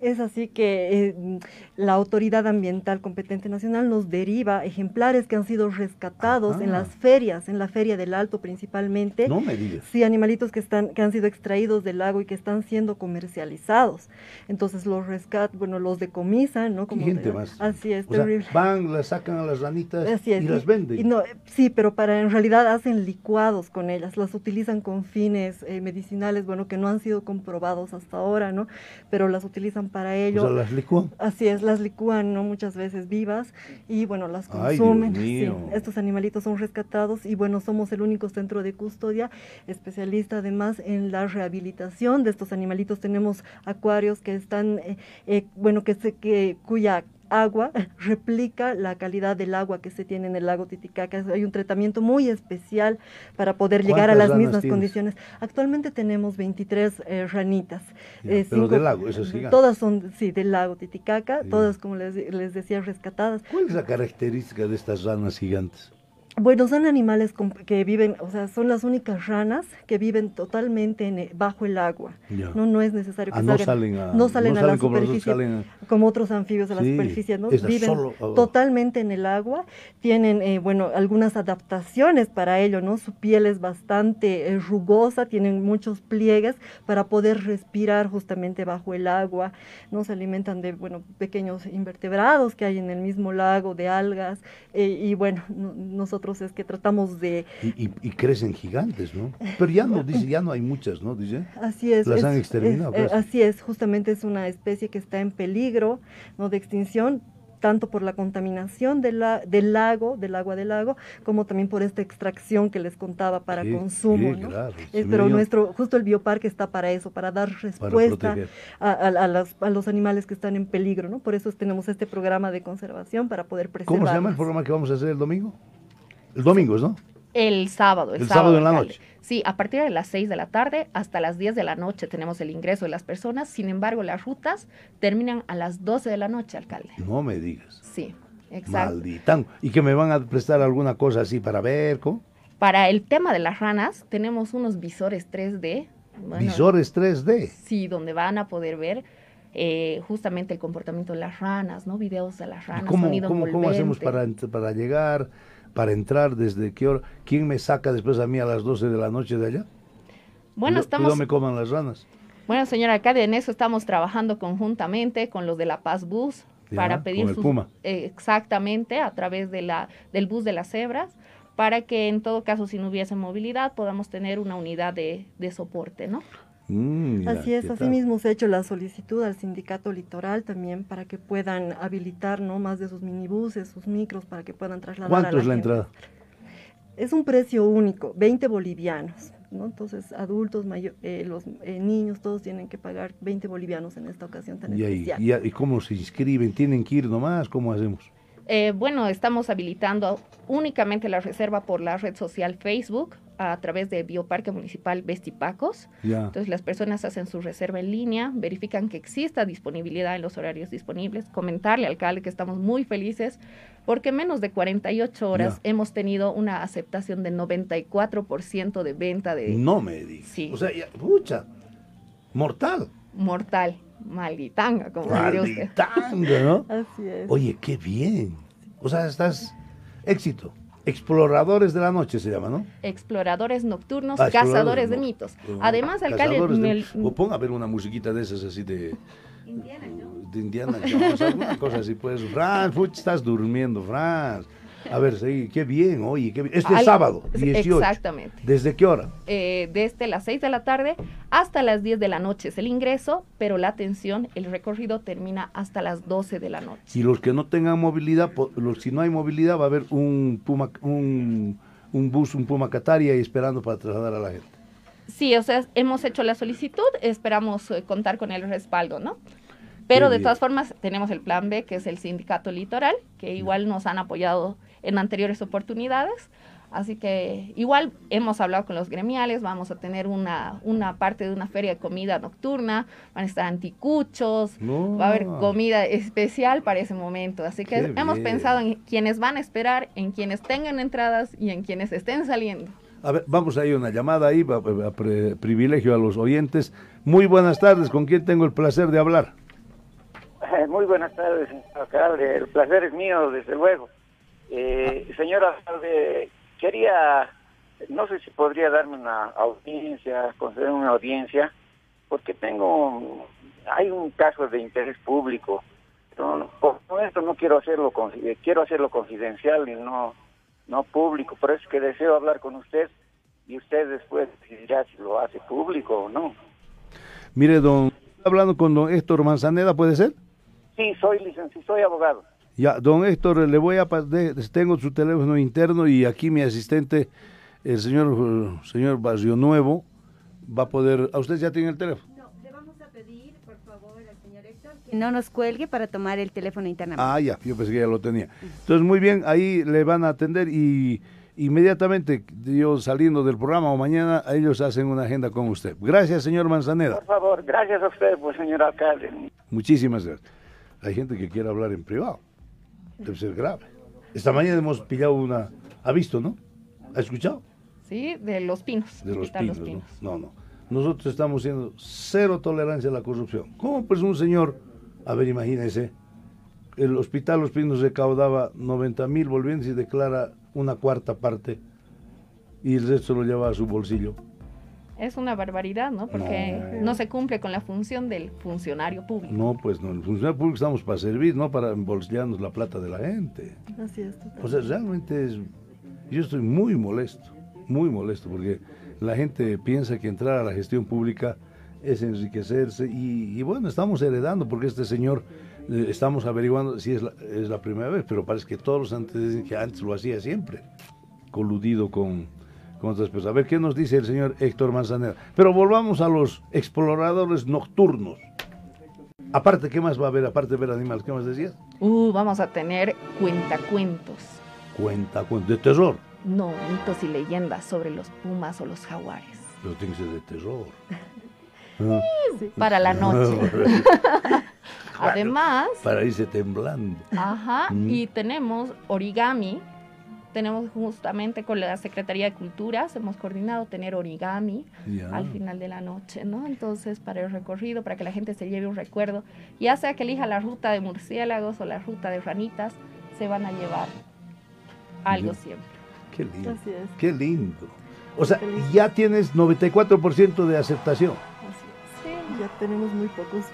Es así que eh, la autoridad ambiental competente nacional nos deriva ejemplares que han sido rescatados en las ferias, en la feria del Alto principalmente. No me digas. Sí, animalitos que están que han sido extraídos del lago y que están siendo comercializados. Entonces los rescat, bueno, los decomisan, ¿no? Como gente más. Así es, terrible. van, las sacan a las ranitas y las venden. no, sí, pero para en realidad hacen licuados con ellas, las utilizan con fines eh, medicinales, bueno, que no han sido comprobados hasta ahora, ¿no? Pero las utilizan para ello. O sea, las licúan. Así es, las licúan ¿no? muchas veces vivas y bueno, las consumen. Sí, estos animalitos son rescatados y bueno, somos el único centro de custodia especialista además en la rehabilitación de estos animalitos. Tenemos acuarios que están, eh, eh, bueno, que, se, que cuya agua replica la calidad del agua que se tiene en el lago Titicaca. Hay un tratamiento muy especial para poder llegar a las mismas condiciones. Actualmente tenemos 23 eh, ranitas. Eh, pero del lago, eso sí. Todas son, sí, del lago Titicaca, todas, como les, les decía, rescatadas. ¿Cuál es la característica de estas ranas gigantes? Bueno, son animales que viven, o sea, son las únicas ranas que viven totalmente en, bajo el agua. No, no es necesario que ah, salgan. No salen a, no salen a la superficie como otros anfibios a la superficie, ¿no? Viven totalmente en el agua. Tienen, eh, bueno, algunas adaptaciones para ello, ¿no? Su piel es bastante eh, rugosa, tienen muchos pliegues para poder respirar justamente bajo el agua. No se alimentan de, bueno, pequeños invertebrados que hay en el mismo lago, de algas. Eh, y bueno, nosotros es que tratamos de... Y, crecen gigantes, ¿no? Pero ya no, dice, ya no hay muchas, ¿no? Dice. Así es. Las han exterminado. Eh, así es, justamente es una especie que está en peligro, ¿no? De extinción, tanto por la contaminación de la, del lago, del agua del lago, como también por esta extracción que les contaba para consumo. pero nuestro, justo el bioparque está para eso, para dar respuesta a, a, los animales que están en peligro, ¿no? Por eso tenemos este programa de conservación para poder preservar. ¿Cómo se llama el programa que vamos a hacer el domingo? El domingo, ¿no? El sábado. El, sábado, en la noche. Sí, a partir de las 6 de la tarde hasta las 10 de la noche tenemos el ingreso de las personas. Sin embargo, las rutas terminan a las 12 de la noche, alcalde. No me digas. Sí, exacto. Maldita. ¿Y que me van a prestar alguna cosa así para ver? ¿cómo? Para el tema de las ranas, tenemos unos visores 3D. ¿Visores 3D? Sí, donde van a poder ver eh, justamente el comportamiento de las ranas, ¿no? Videos de las ranas, ¿Cómo, cómo, ¿Cómo hacemos para, para llegar? Para entrar desde qué hora. ¿Quién me saca después a mí a las 12 de la noche de allá? Bueno, estamos... no me coman las ranas. Bueno, señor alcalde, en eso estamos trabajando conjuntamente con los de la Paz Bus para pedir sus, Puma. Eh, exactamente a través de la del bus de las cebras para que en todo caso si no hubiese movilidad podamos tener una unidad de, de soporte, ¿no? Mm, así es, así mismo se ha hecho la solicitud al sindicato litoral también para que puedan habilitar no más de sus minibuses, sus micros para que puedan trasladar. ¿Cuánto a la es la entrada? Es un precio único, 20 bolivianos. ¿no? Entonces, adultos, eh, los eh, niños, todos tienen que pagar 20 bolivianos en esta ocasión tan ¿Y, especial. ¿Y cómo se inscriben? ¿Tienen que ir nomás? ¿Cómo hacemos? Eh, bueno, estamos habilitando únicamente la reserva por la red social Facebook a través de Bioparque Municipal Vestipacos. Entonces las personas hacen su reserva en línea, verifican que exista disponibilidad en los horarios disponibles, comentarle al alcalde que estamos muy felices porque en menos de 48 horas hemos tenido una aceptación del 94% de venta de... No me digas. Sí. O sea, pucha, mortal. Mortal, malditanga, como malditanga, ¿no? Así es. Oye, qué bien. O sea, estás éxito. Exploradores de la noche se llama, ¿no? Exploradores nocturnos, ah, cazadores de mitos. Además, alcalde... O ponga a ver una musiquita de esas así de... Indiana Jones. De Indiana Jones, alguna cosa así, pues. Franz, estás durmiendo, Franz. A ver, sí, qué bien, oye, qué bien. Este es sábado, 18. Exactamente. ¿Desde qué hora? Eh, desde las 6 de la tarde hasta las 10 de la noche es el ingreso, pero la atención, el recorrido termina hasta las 12 de la noche. Y los que no tengan movilidad, los, si no hay movilidad, va a haber un, puma, un, un bus, un Puma Cataria ahí esperando para trasladar a la gente. Sí, o sea, hemos hecho la solicitud, esperamos eh, contar con el respaldo, ¿no? Pero de todas formas tenemos el plan B, que es el sindicato litoral, que igual nos han apoyado en anteriores oportunidades. Así que igual hemos hablado con los gremiales, vamos a tener una, una parte de una feria de comida nocturna, van a estar anticuchos, va a haber comida especial para ese momento. Así que hemos pensado en quienes van a esperar, en quienes tengan entradas y en quienes estén saliendo. A ver, vamos a ir una llamada ahí, a, privilegio a los oyentes. Muy buenas tardes, ¿con quién tengo el placer de hablar? Muy buenas tardes, alcalde. El placer es mío, desde luego. Eh, señora, quería, no sé si podría darme una audiencia, conceder una audiencia, porque tengo, hay un caso de interés público. No, por esto no quiero hacerlo, quiero hacerlo confidencial y no, no público. Por eso es que deseo hablar con usted y usted después decidirá si lo hace público o no. Mire, don, hablando con don Héctor Manzaneda, ¿puede ser? Sí, soy licenciado, soy abogado. Ya, don Héctor, le voy a tengo su teléfono interno y aquí mi asistente, el señor señor Barrio Nuevo, va a poder. ¿A usted ya tiene el teléfono? No, le vamos a pedir, por favor, al señor Héctor que no nos cuelgue para tomar el teléfono internamente. Ah, ya, yo pensé que ya lo tenía. Entonces, muy bien, ahí le van a atender y inmediatamente yo saliendo del programa o mañana, ellos hacen una agenda con usted. Gracias, señor Manzaneda. Por favor, gracias a usted, pues, señor alcalde. Muchísimas gracias. Hay gente que quiere hablar en privado debe ser grave. Esta mañana hemos pillado una... ¿Ha visto, no? ¿Ha escuchado? Sí, de los pinos. De los pinos, ¿no? no, Nosotros estamos siendo cero tolerancia a la corrupción. ¿Cómo pues un señor, a ver, imagínese, el hospital Los Pinos recaudaba 90 mil volvientes y declara una cuarta parte y el resto lo lleva a su bolsillo? Es una barbaridad, ¿no? Porque no. se cumple con la función del funcionario público. No, pues no, el funcionario público estamos para servir, no para embolsillarnos la plata de la gente. Así es. O sea, realmente es, yo estoy muy molesto, muy molesto, porque la gente piensa que entrar a la gestión pública es enriquecerse y, bueno, estamos heredando, porque este señor, eh, estamos averiguando si es la, es la primera vez, pero parece que todos los antes dicen que antes lo hacía siempre, coludido con a ver qué nos dice el señor Héctor Manzanera. Pero volvamos a los exploradores nocturnos. Aparte, ¿qué más va a haber? Aparte de ver animales, ¿qué más decías? Uh, vamos a tener cuentacuentos. Cuentacuentos, de terror. No, mitos y leyendas sobre los pumas o los jaguares. Pero tiene que ser de terror. Para la noche. Además. Para irse temblando. Ajá. Mm. Y tenemos origami, tenemos justamente con la Secretaría de Cultura, hemos coordinado tener origami al final de la noche, ¿no? Entonces, para el recorrido, para que la gente se lleve un recuerdo, ya sea que elija la ruta de murciélagos o la ruta de ranitas, se van a llevar algo siempre. Qué lindo. Qué lindo. O sea, ya tienes 94% de aceptación. Sí, Ya tenemos muy pocos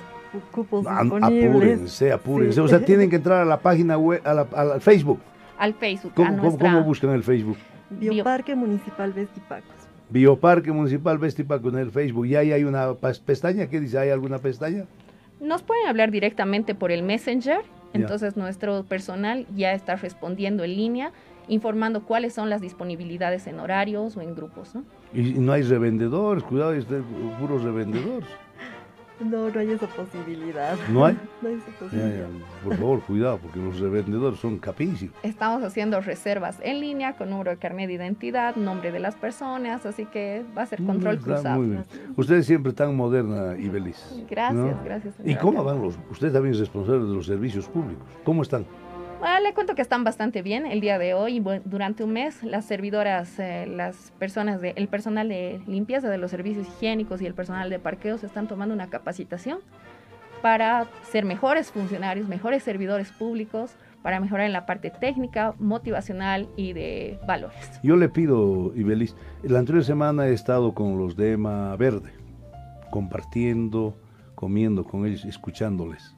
cupos ah, disponibles. Apúrense, apúrense. O sea, tienen que entrar a la página web, al Facebook. Al Facebook. ¿Cómo, ¿cómo, buscan el Facebook? Bioparque Municipal Vestipacos. Bioparque Municipal Vestipacos en el Facebook. ¿Y ahí hay una pestaña? ¿Qué dice? ¿Hay alguna pestaña? Nos pueden hablar directamente por el Messenger. Entonces nuestro personal ya está respondiendo en línea, informando cuáles son las disponibilidades en horarios o en grupos. ¿no? Y no hay revendedores, cuidado, hay puros revendedores. No, no hay esa posibilidad. ¿No hay? No hay esa posibilidad. por favor, cuidado, porque los revendedores son capísimos. Estamos haciendo reservas en línea con número de carnet de identidad, nombre de las personas, así que va a ser control cruzado. Muy bien. Usted siempre tan moderna y feliz. Gracias, gracias. ¿Y cómo van los? Usted también es responsable de los servicios públicos. ¿Cómo están? Ah, le cuento que están bastante bien el día de hoy. Durante un mes, las servidoras, eh, las personas, de, el personal de limpieza de los servicios higiénicos y el personal de parqueos están tomando una capacitación para ser mejores funcionarios, mejores servidores públicos, para mejorar en la parte técnica, motivacional y de valores. Yo le pido, Ibelis, la anterior semana he estado con los de EMA Verde, compartiendo, comiendo con ellos, escuchándoles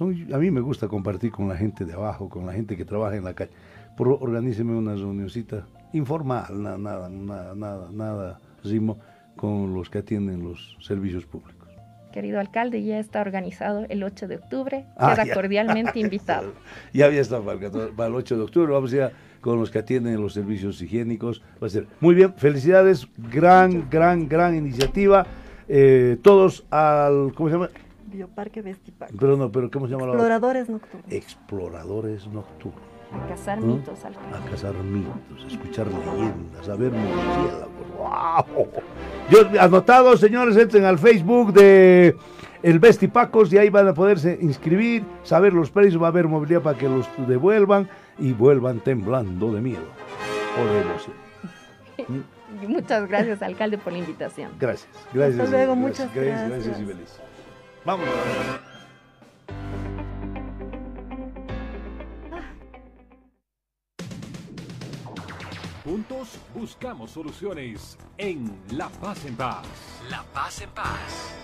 a mí me gusta compartir con la gente de abajo, con la gente que trabaja en la calle. Por, organíceme una reunioncita informal, nada, nada, nada, nada, nada, rimo, con los que atienden los servicios públicos. Querido alcalde, ya está organizado el 8 de octubre. Ah, queda cordialmente invitado. Ya había estado para, para el 8 de octubre. Vamos ya con los que atienden los servicios higiénicos. Va a ser muy bien. Felicidades. Gran, gran, gran iniciativa. Eh, todos al, ¿cómo se llama? Bioparque Vestiparque. Pero no, pero ¿cómo se llama? Exploradores nocturnos. Exploradores nocturnos. A cazar mitos, A cazar mitos, a escuchar leyendas, a ver. ¡Wow! Yo, anotado, señores, entren al Facebook de el Vestipacos y ahí van a poderse inscribir, saber los precios, va a haber movilidad para que los devuelvan y vuelvan temblando de miedo o de Muchas gracias, alcalde, por la invitación. Gracias, gracias. Hasta luego, muchas gracias. Gracias, gracias Vamos. Juntos buscamos soluciones en La Paz en Paz. La Paz en Paz.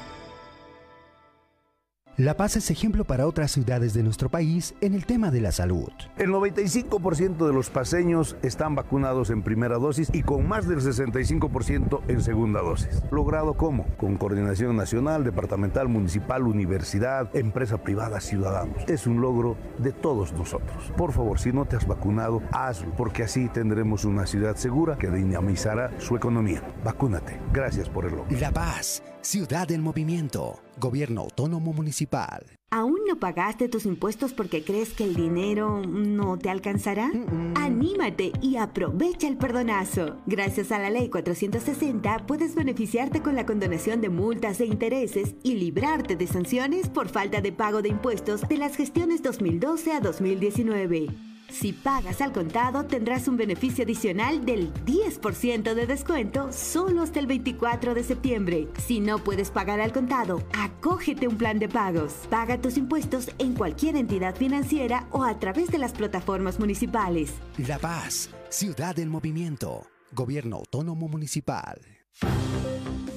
La Paz es ejemplo para otras ciudades de nuestro país en el tema de la salud. El 95% de los paseños están vacunados en primera dosis y con más del 65% en segunda dosis. ¿Logrado cómo? Con coordinación nacional, departamental, municipal, universidad, empresa privada, ciudadanos. Es un logro de todos nosotros. Por favor, si no te has vacunado, hazlo, porque así tendremos una ciudad segura que dinamizará su economía. Vacúnate. Gracias por el logro. La Paz, ciudad en movimiento. Gobierno Autónomo Municipal. ¿Aún no pagaste tus impuestos porque crees que el dinero no te alcanzará? Anímate y aprovecha el perdonazo. Gracias a la Ley 460 puedes beneficiarte con la condonación de multas e intereses y librarte de sanciones por falta de pago de impuestos de las gestiones 2012 a 2019. Si pagas al contado, tendrás un beneficio adicional del 10% de descuento solo hasta el 24 de septiembre. Si no puedes pagar al contado, acógete un plan de pagos. Paga tus impuestos en cualquier entidad financiera o a través de las plataformas municipales. La Paz, ciudad en movimiento. Gobierno Autónomo Municipal.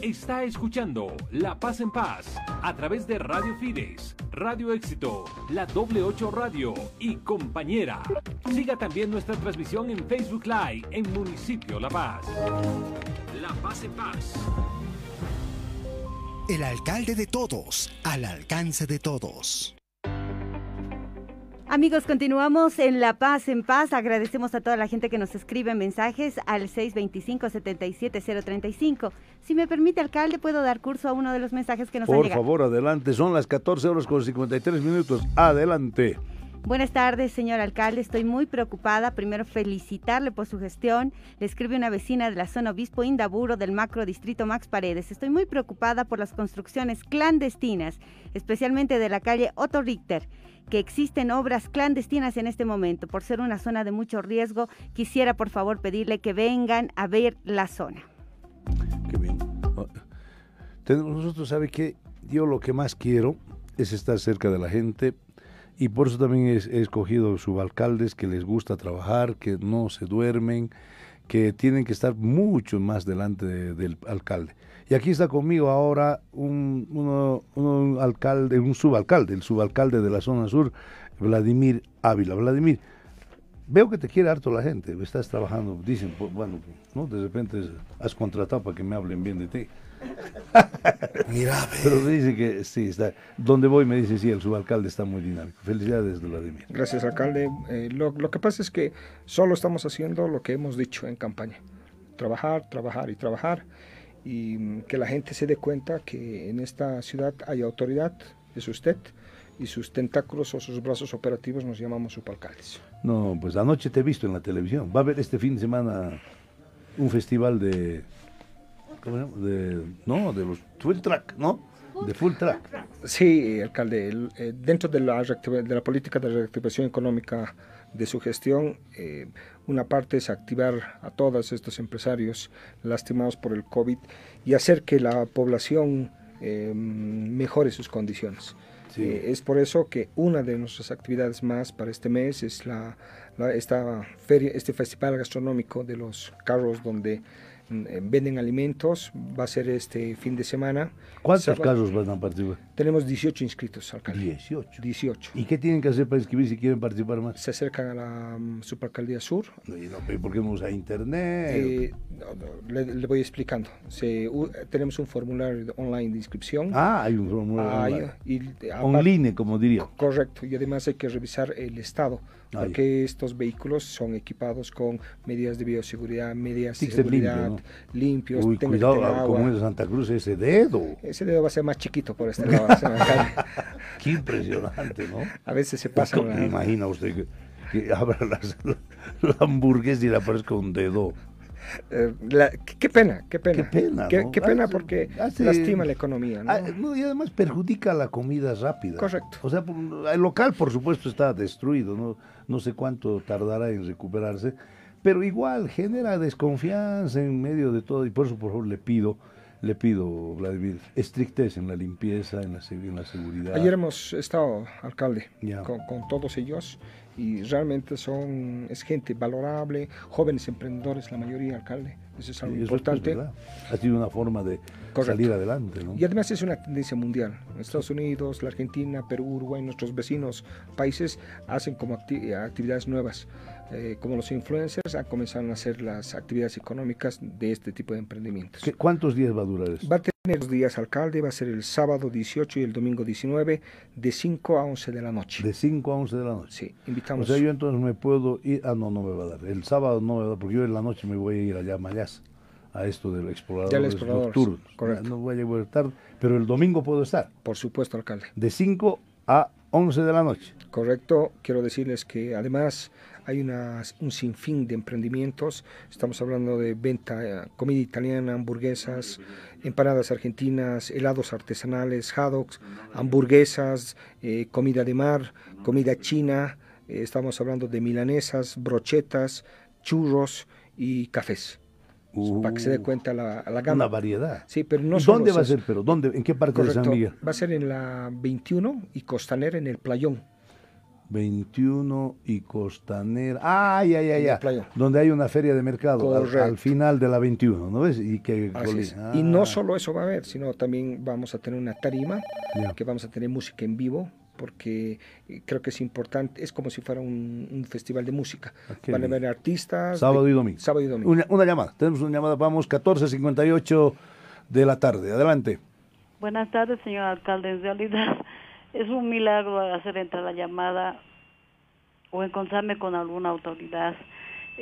Está escuchando La Paz en Paz a través de Radio Fides, Radio Éxito, la doble 8 Radio y compañera. Siga también nuestra transmisión en Facebook Live en Municipio La Paz. La Paz en Paz. El alcalde de todos, al alcance de todos. Amigos, continuamos en La Paz en Paz. Agradecemos a toda la gente que nos escribe mensajes al 625-77035. Si me permite, alcalde, puedo dar curso a uno de los mensajes que nos Por han llegado. Por favor, adelante. Son las 14 horas con 53 minutos. Adelante. Buenas tardes, señor alcalde. Estoy muy preocupada. Primero, felicitarle por su gestión. Le escribe una vecina de la zona Obispo Indaburo del macro distrito Max Paredes. Estoy muy preocupada por las construcciones clandestinas, especialmente de la calle Otto Richter que existen obras clandestinas en este momento. Por ser una zona de mucho riesgo, quisiera por favor pedirle que vengan a ver la zona. Qué bien. Ah, nosotros, ¿sabe que Yo lo que más quiero es estar cerca de la gente y por eso también he, he escogido subalcaldes que les gusta trabajar, que no se duermen, que tienen que estar mucho más delante del alcalde. Y aquí está conmigo ahora un, un alcalde, un subalcalde, el subalcalde de la zona sur, Vladimir Ávila. Vladimir, veo que te quiere harto la gente, estás trabajando, dicen, bueno, ¿no? de repente has contratado para que me hablen bien de ti. Mira, pero dice que sí, está. Donde voy me dice, sí, el subalcalde está muy dinámico. Felicidades, Vladimir. Gracias, alcalde. Eh, lo, lo que pasa es que solo estamos haciendo lo que hemos dicho en campaña. Trabajar, trabajar y trabajar. Y que la gente se dé cuenta que en esta ciudad hay autoridad, es usted, y sus tentáculos o sus brazos operativos nos llamamos subalcaldes. No, pues anoche te he visto en la televisión. Va a haber este fin de semana un festival de de, no, de los full track, ¿no? De full track. Sí, alcalde, eh, dentro de la, de la política de reactivación económica de su gestión, eh, una parte es activar a todos estos empresarios lastimados por el COVID y hacer que la población eh, mejore sus condiciones. es por eso que una de nuestras actividades más para este mes es la, esta feria, este festival gastronómico de los carros donde eh, venden alimentos, va a ser este fin de semana. ¿Cuántos carros van a participar? Tenemos 18 inscritos, alcalde. 18. 18. ¿Y qué tienen que hacer para inscribir si quieren participar más? Se acercan a la um, Superalcaldía Sur. No, no, ¿Por qué no usa internet? Eh, le, voy explicando. Se, tenemos un formulario online de inscripción. Ah, hay un formulario online. como diría. Correcto, y además hay que revisar el estado porque estos vehículos son equipados con medidas de bioseguridad, medidas de seguridad, limpios. Uy, cuidado, como en Santa Cruz, ese dedo. Ese dedo va a ser más chiquito por este lado. Qué impresionante, ¿no? A veces se pasa. Imagina usted que, abra las, la hamburguesa y le aparezca un dedo. Eh, qué pena, qué pena. Qué pena, qué, pena porque lastima la economía. Ah, ¿no? y además perjudica la comida rápida. Correcto. O sea, el local, por supuesto, está destruido. No, no sé cuánto tardará en recuperarse. Pero igual genera desconfianza en medio de todo. Y por eso, por favor, le pido le pido, Vladimir, estrictez en la limpieza, en la, en la seguridad. Ayer hemos estado, alcalde, con, con, todos ellos y realmente son, es gente valorable, jóvenes emprendedores, la mayoría, alcalde. Eso es algo importante. ha sido una forma de salir adelante. ¿no? Y además es una tendencia mundial. Estados Unidos, la Argentina, Perú, Uruguay, nuestros vecinos países hacen como actividades nuevas. Eh, como los influencers, han comenzado a hacer las actividades económicas de este tipo de emprendimientos. ¿Cuántos días va a durar eso? Va a tener dos días, alcalde, va a ser el sábado 18 y el domingo 19, de 5 a 11 de la noche. De 5 a 11 de la noche. Sí, invitamos. O sea, yo entonces me puedo ir, ah, no, no me va a dar. El sábado no me va a dar, porque yo en la noche me voy a ir allá a Mayas, a esto del explorador nocturno. Correcto. No voy a llegar tarde, pero el domingo puedo estar. Por supuesto, alcalde. De 5 a 11 de la noche. Correcto, quiero decirles que además hay un sinfín de emprendimientos, estamos hablando de venta, eh, comida italiana, hamburguesas, empanadas argentinas, helados artesanales, haddocks, hamburguesas, eh, comida de mar, comida china, eh, estamos hablando de milanesas, brochetas, churros y cafés. Para que se dé uh, cuenta la, la, gama. Una variedad. Sí, pero no ¿Dónde va a ser? Pero ¿dónde? ¿En qué parte de San Miguel? Va a ser en la 21 y Costanera en el Playón. 21 y Costanera. Ah, ya, ya, ya. Donde hay una feria de mercado al, final de la 21, ¿no ves? Y, que, y no solo eso va a haber, sino también vamos a tener una tarima, que vamos a tener música en vivo, porque eh, creo que es importante, es como si fuera un, festival de música. Ah, Van a haber artistas. Sábado y domingo. Sábado y domingo. Una, una llamada, tenemos una llamada, vamos, 14.58 de la tarde. Adelante. Buenas tardes, señor alcalde. En realidad es un milagro hacer entrar la llamada o encontrarme con alguna autoridad.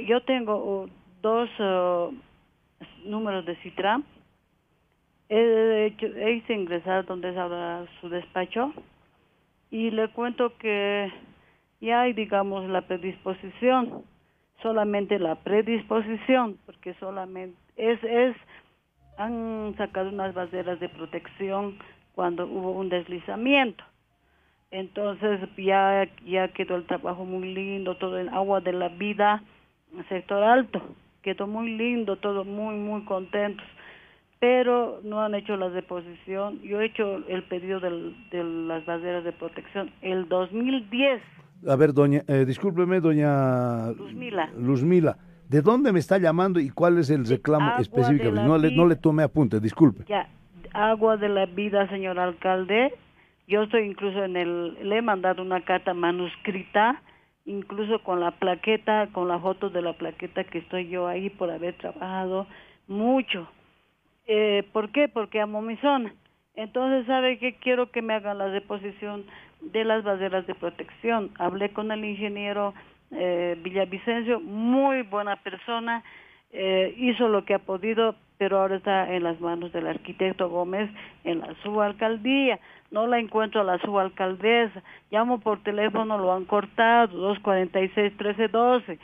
Yo tengo uh, dos uh, números de Citram. He, hecho, he hice ingresar donde es ahora su despacho y le cuento que ya hay, digamos, la predisposición, solamente la predisposición, porque solamente es, es, han sacado unas banderas de protección cuando hubo un deslizamiento. Entonces ya, ya quedó el trabajo muy lindo, todo en agua de la vida, sector alto, quedó muy lindo, todo muy, muy contentos. Pero no han hecho la deposición. Yo he hecho el pedido del, de las banderas de protección el 2010. A ver, doña, eh, discúlpeme, doña Luzmila. Luzmila, ¿De dónde me está llamando y cuál es el reclamo específico? No le, no le tomé apunte, disculpe. Ya, agua de la vida, señor alcalde. Yo estoy incluso en el, le he mandado una carta manuscrita, incluso con la plaqueta, con la foto de la plaqueta que estoy yo ahí por haber trabajado mucho. Eh, ¿Por qué? Porque amo mi zona. Entonces, ¿sabe qué? Quiero que me hagan la deposición de las barreras de protección. Hablé con el ingeniero eh, Villavicencio, muy buena persona, eh, hizo lo que ha podido, pero ahora está en las manos del arquitecto Gómez en la subalcaldía. No la encuentro a la subalcaldesa. Llamo por teléfono, lo han cortado, 246-1312.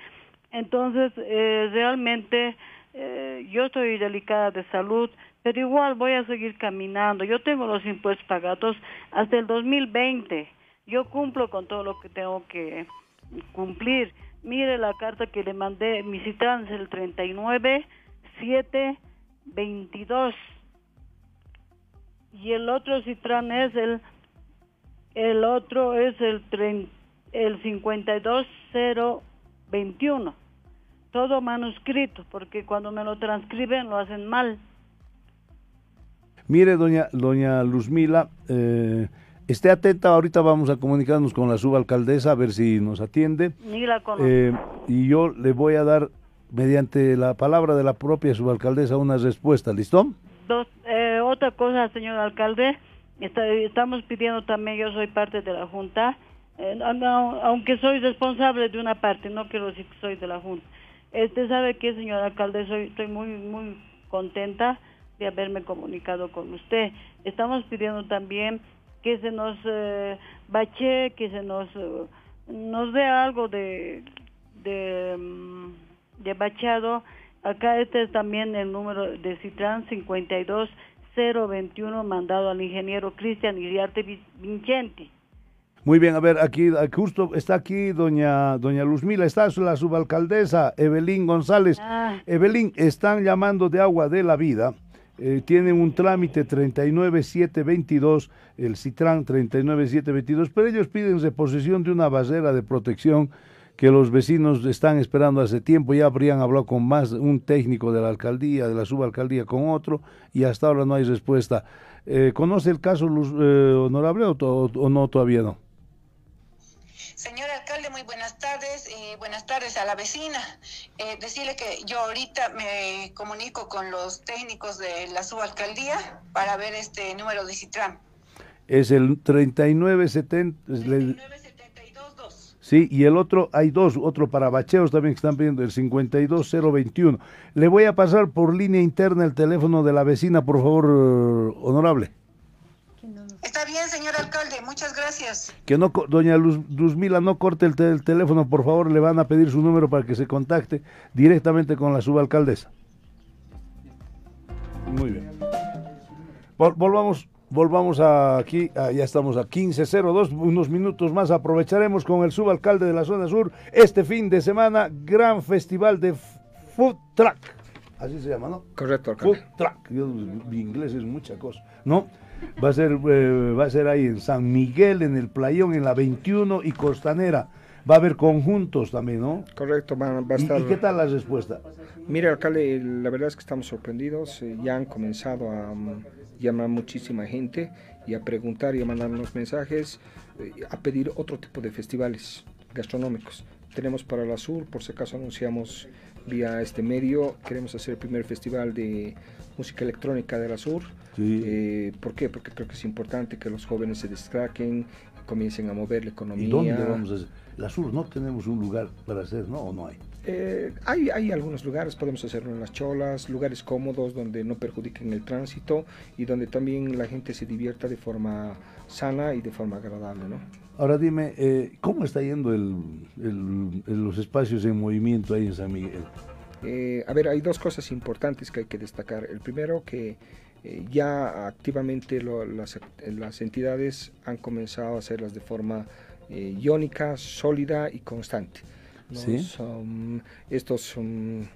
Entonces, eh, realmente eh, yo estoy delicada de salud, pero igual voy a seguir caminando. Yo tengo los impuestos pagados hasta el 2020. Yo cumplo con todo lo que tengo que cumplir. Mire la carta que le mandé, mi citrán es el 39 7 22 y el otro citrán es el el otro es el el 52021 todo manuscrito porque cuando me lo transcriben lo hacen mal Mire, doña, doña Luzmila, eh, esté atenta, ahorita vamos a comunicarnos con la subalcaldesa a ver si nos atiende. Ni la eh, y yo le voy a dar, mediante la palabra de la propia subalcaldesa, una respuesta, ¿listo? Dos, eh, otra cosa, señor alcalde, estamos pidiendo también, yo soy parte de la Junta, aunque soy responsable de una parte, no quiero decir que soy de la Junta. Este sabe que, señor alcalde, soy, estoy muy, muy contenta de haberme comunicado con usted. Estamos pidiendo también que se nos eh, bache, que se nos eh, nos dé algo de de, mm, de bachado. Acá este es también el número de Citran 52021 mandado al ingeniero Cristian Iriarte Vincenti. Muy bien, a ver, aquí justo está aquí doña doña Luzmila, está la subalcaldesa Evelyn González. Ah. Evelyn, están llamando de agua de la vida eh, tienen un trámite 39722, el Citran 39722, pero ellos piden reposición de una barrera de protección que los vecinos están esperando hace tiempo, ya habrían hablado con más un técnico de la alcaldía, de la subalcaldía con otro, y hasta ahora no hay respuesta. Eh, ¿Conoce el caso, eh, honorable, o no todavía no? Señor alcalde, muy buenas tardes. y buenas tardes a la vecina. Eh, decirle que yo ahorita me comunico con los técnicos de la subalcaldía para ver este número de Citram. Es el 3970. 3972. Sí, y el otro, hay dos, otro para bacheos también que están pidiendo, el 52021. Le voy a pasar por línea interna el teléfono de la vecina, por favor, honorable. Está bien, señor alcalde, muchas gracias. Que no, doña Luz, Luzmila, no corte el, teléfono, por favor, le van a pedir su número para que se contacte directamente con la subalcaldesa. Muy bien. volvamos, volvamos a aquí, ya estamos a 15.02, unos minutos más, aprovecharemos con el subalcalde de la zona sur este fin de semana, gran festival de food truck. Así se llama, ¿no? Correcto, alcalde. Food truck. mi inglés es mucha cosa, ¿no? Va a ser, eh, va a ser ahí en San Miguel, en el Playón, en la 21 y Costanera. Va a haber conjuntos también, ¿no? Correcto, va, a estar... ¿Y, qué tal la respuesta? Mire, alcalde, la verdad es que estamos sorprendidos. Eh, ya han comenzado a mm, llamar muchísima gente y a preguntar y a mandarnos mensajes, eh, a pedir otro tipo de festivales gastronómicos. Tenemos para la Sur, por si acaso anunciamos vía este medio, queremos hacer el primer festival de música electrónica de la Sur. Eh, ¿Por qué? Porque creo que es importante que los jóvenes se distraquen, comiencen a mover la economía. ¿Y dónde vamos a hacer? La Sur no tenemos un lugar para hacer, ¿no? ¿O no hay? Eh, hay, hay algunos lugares, podemos hacerlo en las cholas, lugares cómodos donde no perjudiquen el tránsito y donde también la gente se divierta de forma sana y de forma agradable, ¿no? Ahora dime, eh, ¿cómo está yendo el, los espacios en movimiento ahí en San Miguel? Eh, a ver, hay dos cosas importantes que hay que destacar. El primero, que eh, ya activamente las, entidades han comenzado a hacerlas de forma eh, iónica, sólida y constante. estos son,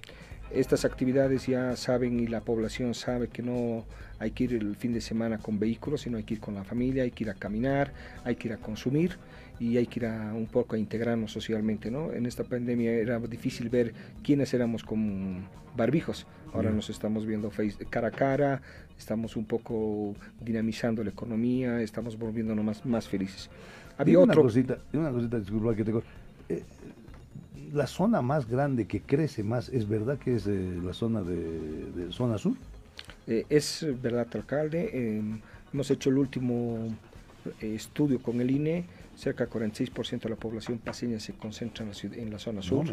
estas actividades ya saben y la población sabe que no hay que ir el fin de semana con vehículos, sino hay que ir con la familia, hay que ir a caminar, hay que ir a consumir y hay que ir a, un poco a integrarnos socialmente, ¿no? En esta pandemia era difícil ver quiénes éramos como barbijos. Ahora nos estamos viendo face, cara a cara, estamos un poco dinamizando la economía, estamos volviéndonos más, más felices. Había una cosita, una cosita, disculpa que te eh, la zona más grande que crece más, ¿es verdad que es eh, la zona de, zona sur? Eh, es verdad, alcalde. Em, hemos hecho el último estudio con el INE cerca del 46% de la población paseña se concentra en la, ciudad, en la zona sur.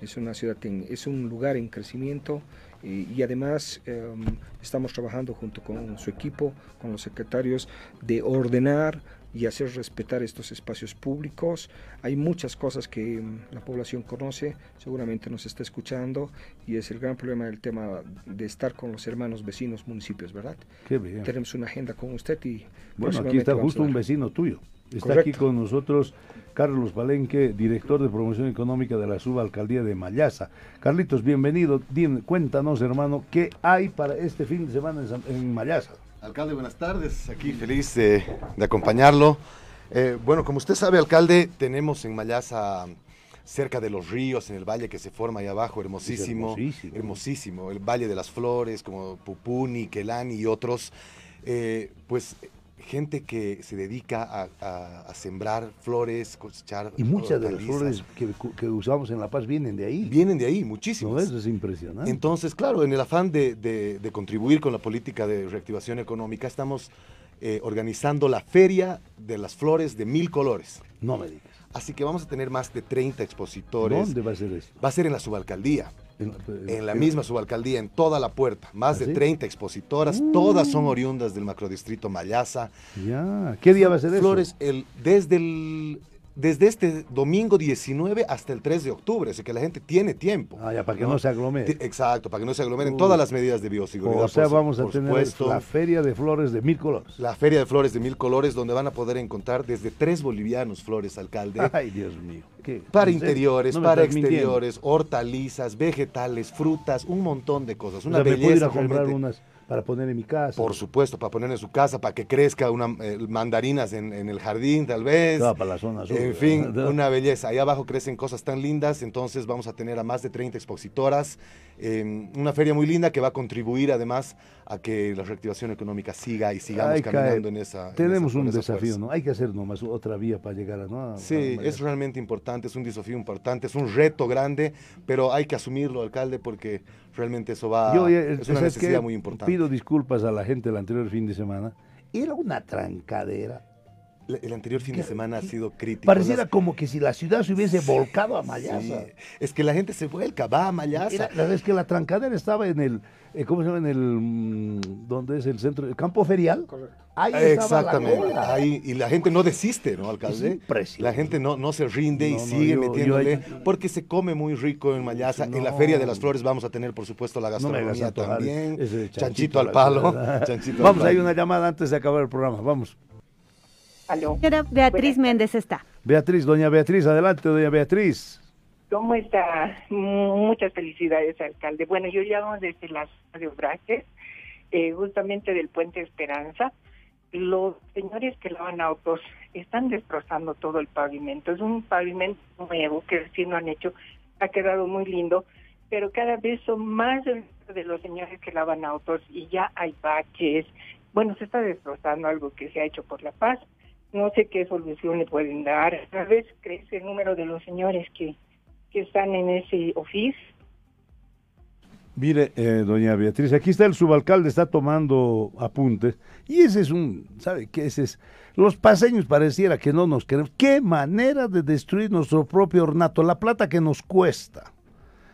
es una ciudad, es un lugar en crecimiento y, además em, estamos trabajando junto con su equipo, con los secretarios, de ordenar y hacer respetar estos espacios públicos. Hay muchas cosas que em, la población conoce, seguramente nos está escuchando y es el gran problema del tema de estar con los hermanos vecinos municipios, ¿verdad? Qué bien. Tenemos una agenda con usted y... Bueno, aquí está justo un vecino tuyo. Está aquí con nosotros Carlos Palenque, director de promoción económica de la subalcaldía de Mayasa. Carlitos, bienvenido. cuéntanos, hermano, ¿qué hay para este fin de semana en, Mayasa? Alcalde, buenas tardes. Aquí feliz de, acompañarlo. Eh, bueno, como usted sabe, alcalde, tenemos en Mayasa cerca de los ríos, en el valle que se forma ahí abajo, hermosísimo, hermosísimo, hermosísimo, el Valle de las Flores, como Pupuni, Kelani y otros, eh, pues gente que se dedica a, sembrar flores, cosechar. Y muchas de las flores que, usamos en La Paz vienen de ahí. Vienen de ahí, muchísimas. eso es impresionante. Entonces, claro, en el afán de, contribuir con la política de reactivación económica, estamos eh, organizando la Feria de las Flores de Mil Colores. No me digas. Así que vamos a tener más de 30 expositores. ¿Dónde va a ser eso? Va a ser en la subalcaldía. En, la misma subalcaldía, en toda la puerta. Más de 30 ¿Ah, expositoras, todas son oriundas del macrodistrito Mayasa. Ya, ¿qué día va a ser Flores, eso? Flores, el, desde el desde este domingo 19 hasta el 3 de octubre, así que la gente tiene tiempo. Ah, ya, para que no, se aglomere. Exacto, para que no se aglomeren todas las medidas de bioseguridad. O sea, vamos a tener la Feria de Flores de Mil Colores. La Feria de Flores de Mil Colores, donde van a poder encontrar desde tres bolivianos flores, alcalde. Ay, Dios mío. Para interiores, para exteriores, hortalizas, vegetales, frutas, un montón de cosas. Una belleza. a comprar unas para poner en mi casa. Por supuesto, para poner en su casa, para que crezca una eh, mandarinas en, el jardín, tal vez. para la zona sur. En fin, una belleza. Ahí abajo crecen cosas tan lindas, entonces vamos a tener a más de 30 expositoras. Em, una feria muy linda que va a contribuir además a que la reactivación económica siga y sigamos caminando en esa. Tenemos un desafío, ¿no? Hay que hacer nomás otra vía para llegar a. ¿no? sí, es realmente importante, es un desafío importante, es un reto grande, pero hay que asumirlo, alcalde, porque realmente eso va, Yo, es una necesidad muy importante. Pido disculpas a la gente del anterior fin de semana. Era una trancadera. El anterior fin de semana ha sido crítico. Pareciera como que si la ciudad se hubiese volcado a Mayasa. Es que la gente se vuelca, va a Mayasa. es que la trancadera estaba en el, eh, ¿cómo se llama? En el, mm, ¿dónde es el centro? El campo ferial. Correcto. Ahí Exactamente. ahí, y la gente no desiste, ¿no, alcalde? la gente no, no se rinde y sigue metiéndole porque se come muy rico en Mayasa. En la Feria de las Flores vamos a tener, por supuesto, la gastronomía también. chanchito, al palo. vamos, hay una llamada antes de acabar el programa. Vamos. Aló. Beatriz Méndez está. Beatriz, doña Beatriz, adelante, doña Beatriz. ¿Cómo está? Muchas felicidades, alcalde. Bueno, yo llamo desde las de Obrajes, eh, justamente del Puente Esperanza. Los señores que lavan autos están destrozando todo el pavimento. Es un pavimento nuevo que recién lo han hecho. Ha quedado muy lindo, pero cada vez son más de los señores que lavan autos y ya hay baches. Bueno, se está destrozando algo que se ha hecho por la paz. No sé qué solución le pueden dar. A veces crece el número de los señores que que están en ese oficio. Mire, eh, doña Beatriz, aquí está el subalcalde, está tomando apuntes, y ese es un, ¿sabe qué? Ese es, los paseños pareciera que no nos queremos. ¿Qué manera de destruir nuestro propio ornato? La plata que nos cuesta.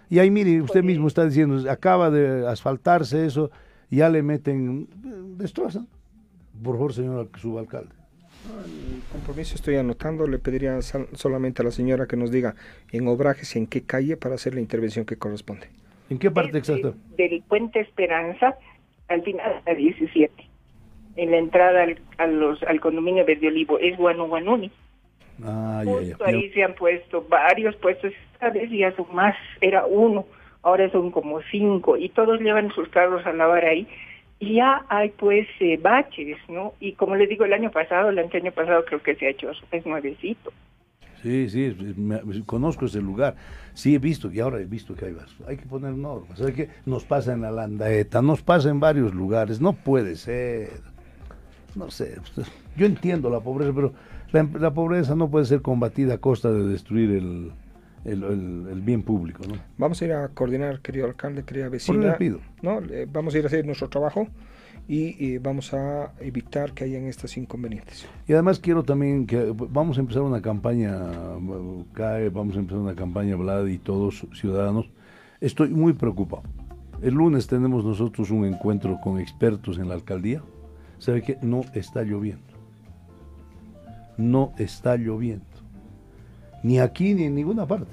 Y ahí, mire, usted mismo está diciendo, acaba de asfaltarse eso, ya le meten, destrozan. Por favor, señor subalcalde. El compromiso estoy anotando, le pediría solamente a la señora que nos diga en Obrajes en qué calle para hacer la intervención que corresponde. ¿En qué parte exacta? Del Puente Esperanza al final de la 17. En la entrada al, a los, al condominio Verde Olivo es Guanuguanuni. Ah, ya, ya. ahí se han puesto varios puestos, esta vez ya son más, era uno, ahora son como cinco, y todos llevan sus carros a lavar ahí ya hay pues eh, baches, ¿no? Y como les digo, el año pasado, el año pasado creo que se ha hecho, es nuevecito. Sí, sí, conozco ese lugar. Sí, he visto, y ahora he visto que hay, hay que poner normas. Hay que, nos pasa en la Landaeta, nos pasa en varios lugares. No puede ser. No sé. Yo entiendo la pobreza, pero la, pobreza no puede ser combatida a costa de destruir el, el, bien público. ¿no? Vamos a ir a coordinar, querido alcalde, querida vecina. pido. ¿no? vamos a ir a hacer nuestro trabajo y vamos a evitar que hayan estos inconvenientes. Y además quiero también que vamos a empezar una campaña, CAE, vamos a empezar una campaña, Vlad y todos ciudadanos. Estoy muy preocupado. El lunes tenemos nosotros un encuentro con expertos en la alcaldía. ¿Sabe que No está lloviendo. No está lloviendo. Ni aquí ni en ninguna parte.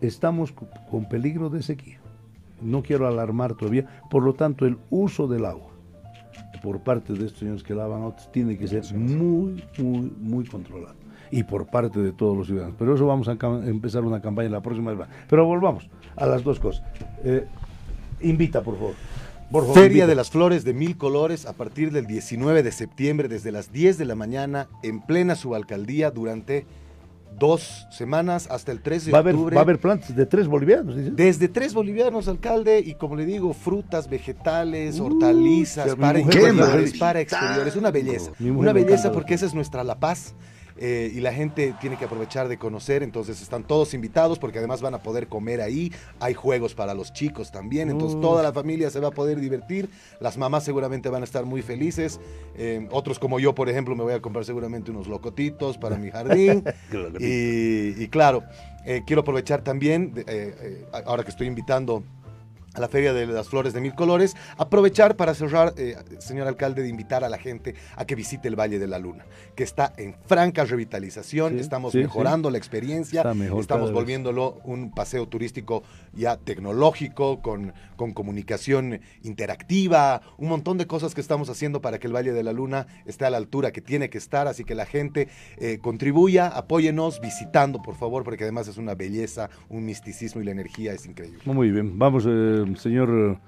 Estamos con peligro de sequía. No quiero alarmar todavía. Por lo tanto, el uso del agua por parte de estos señores que lavan autos tiene que ser muy, muy, muy controlado. Y por parte de todos los ciudadanos. Pero eso vamos a empezar una campaña la próxima vez. Pero volvamos a las dos cosas. Eh, invita, por favor. Feria de las Flores de Mil Colores a partir del 19 de septiembre desde las 10 de la mañana en plena subalcaldía durante dos semanas hasta el 13 de va octubre. va a haber plantas de tres bolivianos, Desde tres bolivianos, alcalde, y como le digo, frutas, vegetales, hortalizas, para interiores, para exteriores. Una belleza. una belleza porque esa es nuestra La Paz. Eh, y la gente tiene que aprovechar de conocer, entonces están todos invitados porque además van a poder comer ahí, hay juegos para los chicos también, entonces toda la familia se va a poder divertir, las mamás seguramente van a estar muy felices, eh, otros como yo, por ejemplo, me voy a comprar seguramente unos locotitos para mi jardín, y, claro, eh, quiero aprovechar también, ahora que estoy invitando a la Feria de las Flores de Mil Colores. Aprovechar para cerrar, eh, señor alcalde, de invitar a la gente a que visite el Valle de la Luna, que está en franca revitalización, estamos mejorando la experiencia, estamos volviéndolo un paseo turístico ya tecnológico, con, con comunicación interactiva, un montón de cosas que estamos haciendo para que el Valle de la Luna esté a la altura que tiene que estar, así que la gente eh, contribuya, apóyenos visitando, por favor, porque además es una belleza, un misticismo y la energía es increíble. Muy bien, vamos... Eh, señor eh,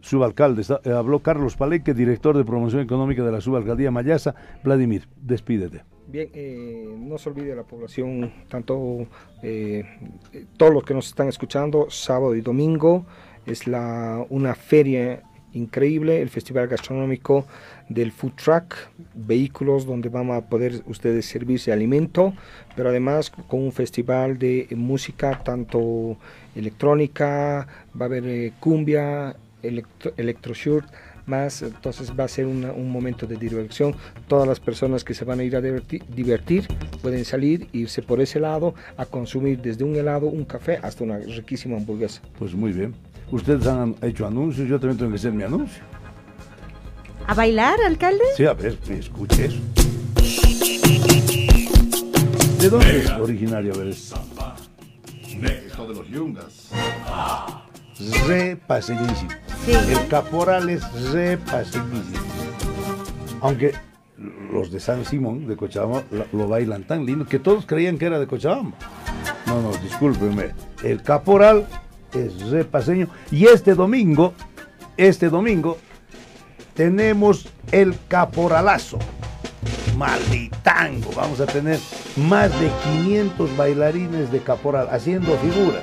subalcalde. Eh, habló Carlos Paleque, director de promoción económica de la subalcaldía Mayasa. Vladimir, despídete. Bien, eh, no se olvide la población, tanto todos los que nos están escuchando, sábado y domingo es la, una feria increíble, el Festival Gastronómico del Food Truck, vehículos donde van a poder ustedes servirse alimento, pero además con un festival de música, tanto electrónica, va a haber eh, cumbia, electro, electroshoot, más, entonces va a ser un momento de diversión. Todas las personas que se van a ir a divertir, pueden salir, irse por ese lado, a consumir desde un helado, un café, hasta una riquísima hamburguesa. Pues muy bien. Ustedes han hecho anuncios, yo también tengo que hacer mi anuncio. ¿A bailar, alcalde? Sí, a ver, escuche eso. ¿De dónde es originario? A ver, esto de los yungas. Re paseñísimo. El caporal es re paseñísimo. Aunque los de San Simón, de Cochabamba, lo, bailan tan lindo que todos creían que era de Cochabamba. No, no, discúlpeme. El caporal es re paseño. Y este domingo, este domingo, tenemos el caporalazo. Malditango. Vamos a tener más de 500 bailarines de caporal haciendo figuras.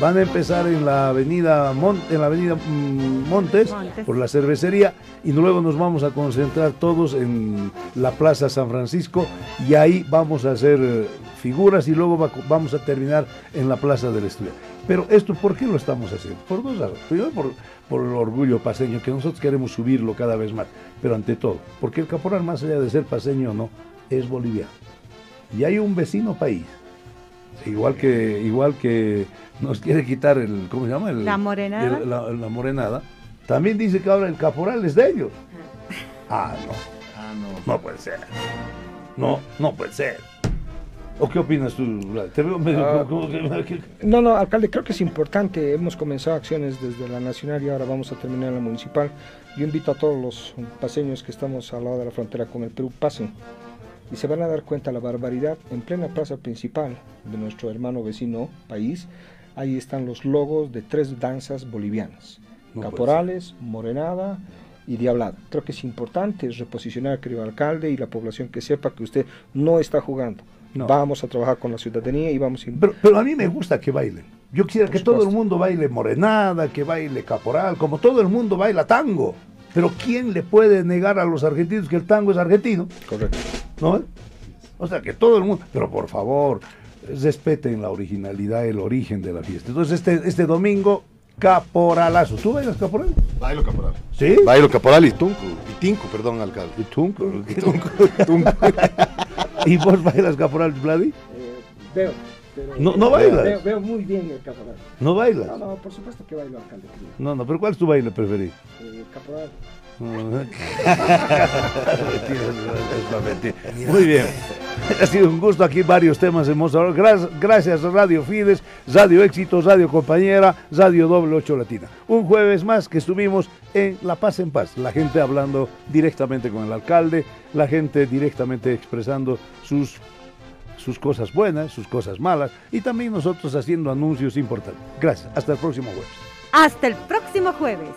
Van a empezar en la avenida, en la avenida mm, Montes, por la cervecería y luego nos vamos a concentrar todos en la Plaza San Francisco y ahí vamos a hacer eh, figuras y luego vamos a terminar en la Plaza del Estudio. Pero esto, ¿por qué lo estamos haciendo? Por dos razones. Primero, por, por el orgullo paseño, que nosotros queremos subirlo cada vez más, pero ante todo, porque el caporal, más allá de ser paseño o no, es boliviano. Y hay un vecino país, igual que, igual que nos quiere quitar el, ¿cómo se llama? la morenada. la, morenada. También dice que ahora el caporal es de ellos. Ah, no. Ah, no. No puede ser. No, no puede ser. ¿O qué opinas tú? Ah, no, no, alcalde, creo que es importante. Hemos comenzado acciones desde la nacional y ahora vamos a terminar en la municipal. Yo invito a todos los paseños que estamos al lado de la frontera con el Perú, pasen y se van a dar cuenta la barbaridad en plena plaza principal de nuestro hermano vecino país. Ahí están los logos de tres danzas bolivianas: caporales, morenada y diablada. Creo que es importante reposicionar, querido alcalde, y la población que sepa que usted no está jugando Vamos a trabajar con la ciudadanía y vamos a... Pero, pero a mí me gusta que bailen. Yo quisiera que todo el mundo baile morenada, que baile caporal, como todo el mundo baila tango. Pero ¿quién le puede negar a los argentinos que el tango es argentino? Correcto. ¿No? O sea, que todo el mundo... Pero por favor, respeten la originalidad, el origen de la fiesta. Entonces este, este domingo, caporalazo. ¿Tú bailas caporal? Bailo caporal. ¿Sí? Bailo caporal y tunco. Y tinco, perdón, alcalde. ¿Y tunco? Y tunco. tunco. ¿Y vos bailas caporal, Vladi? Eh, veo. Pero, No- no bailas. Veo, veo muy bien el caporal. ¿No bailas? No, no, por supuesto que bailo alcalde. No, no, pero ¿cuál es tu baile preferido? Eh, caporal. Muy bien. Ha sido un gusto aquí varios temas hemos hablado. Gracias, Radio Fides, Radio Éxitos, Radio Compañera, Radio Doble 8 Latina. Un jueves más que estuvimos en La Paz en Paz. La gente hablando directamente con el alcalde, la gente directamente expresando sus sus cosas buenas, sus cosas malas y también nosotros haciendo anuncios importantes. Gracias. Hasta el próximo jueves. Hasta el próximo jueves.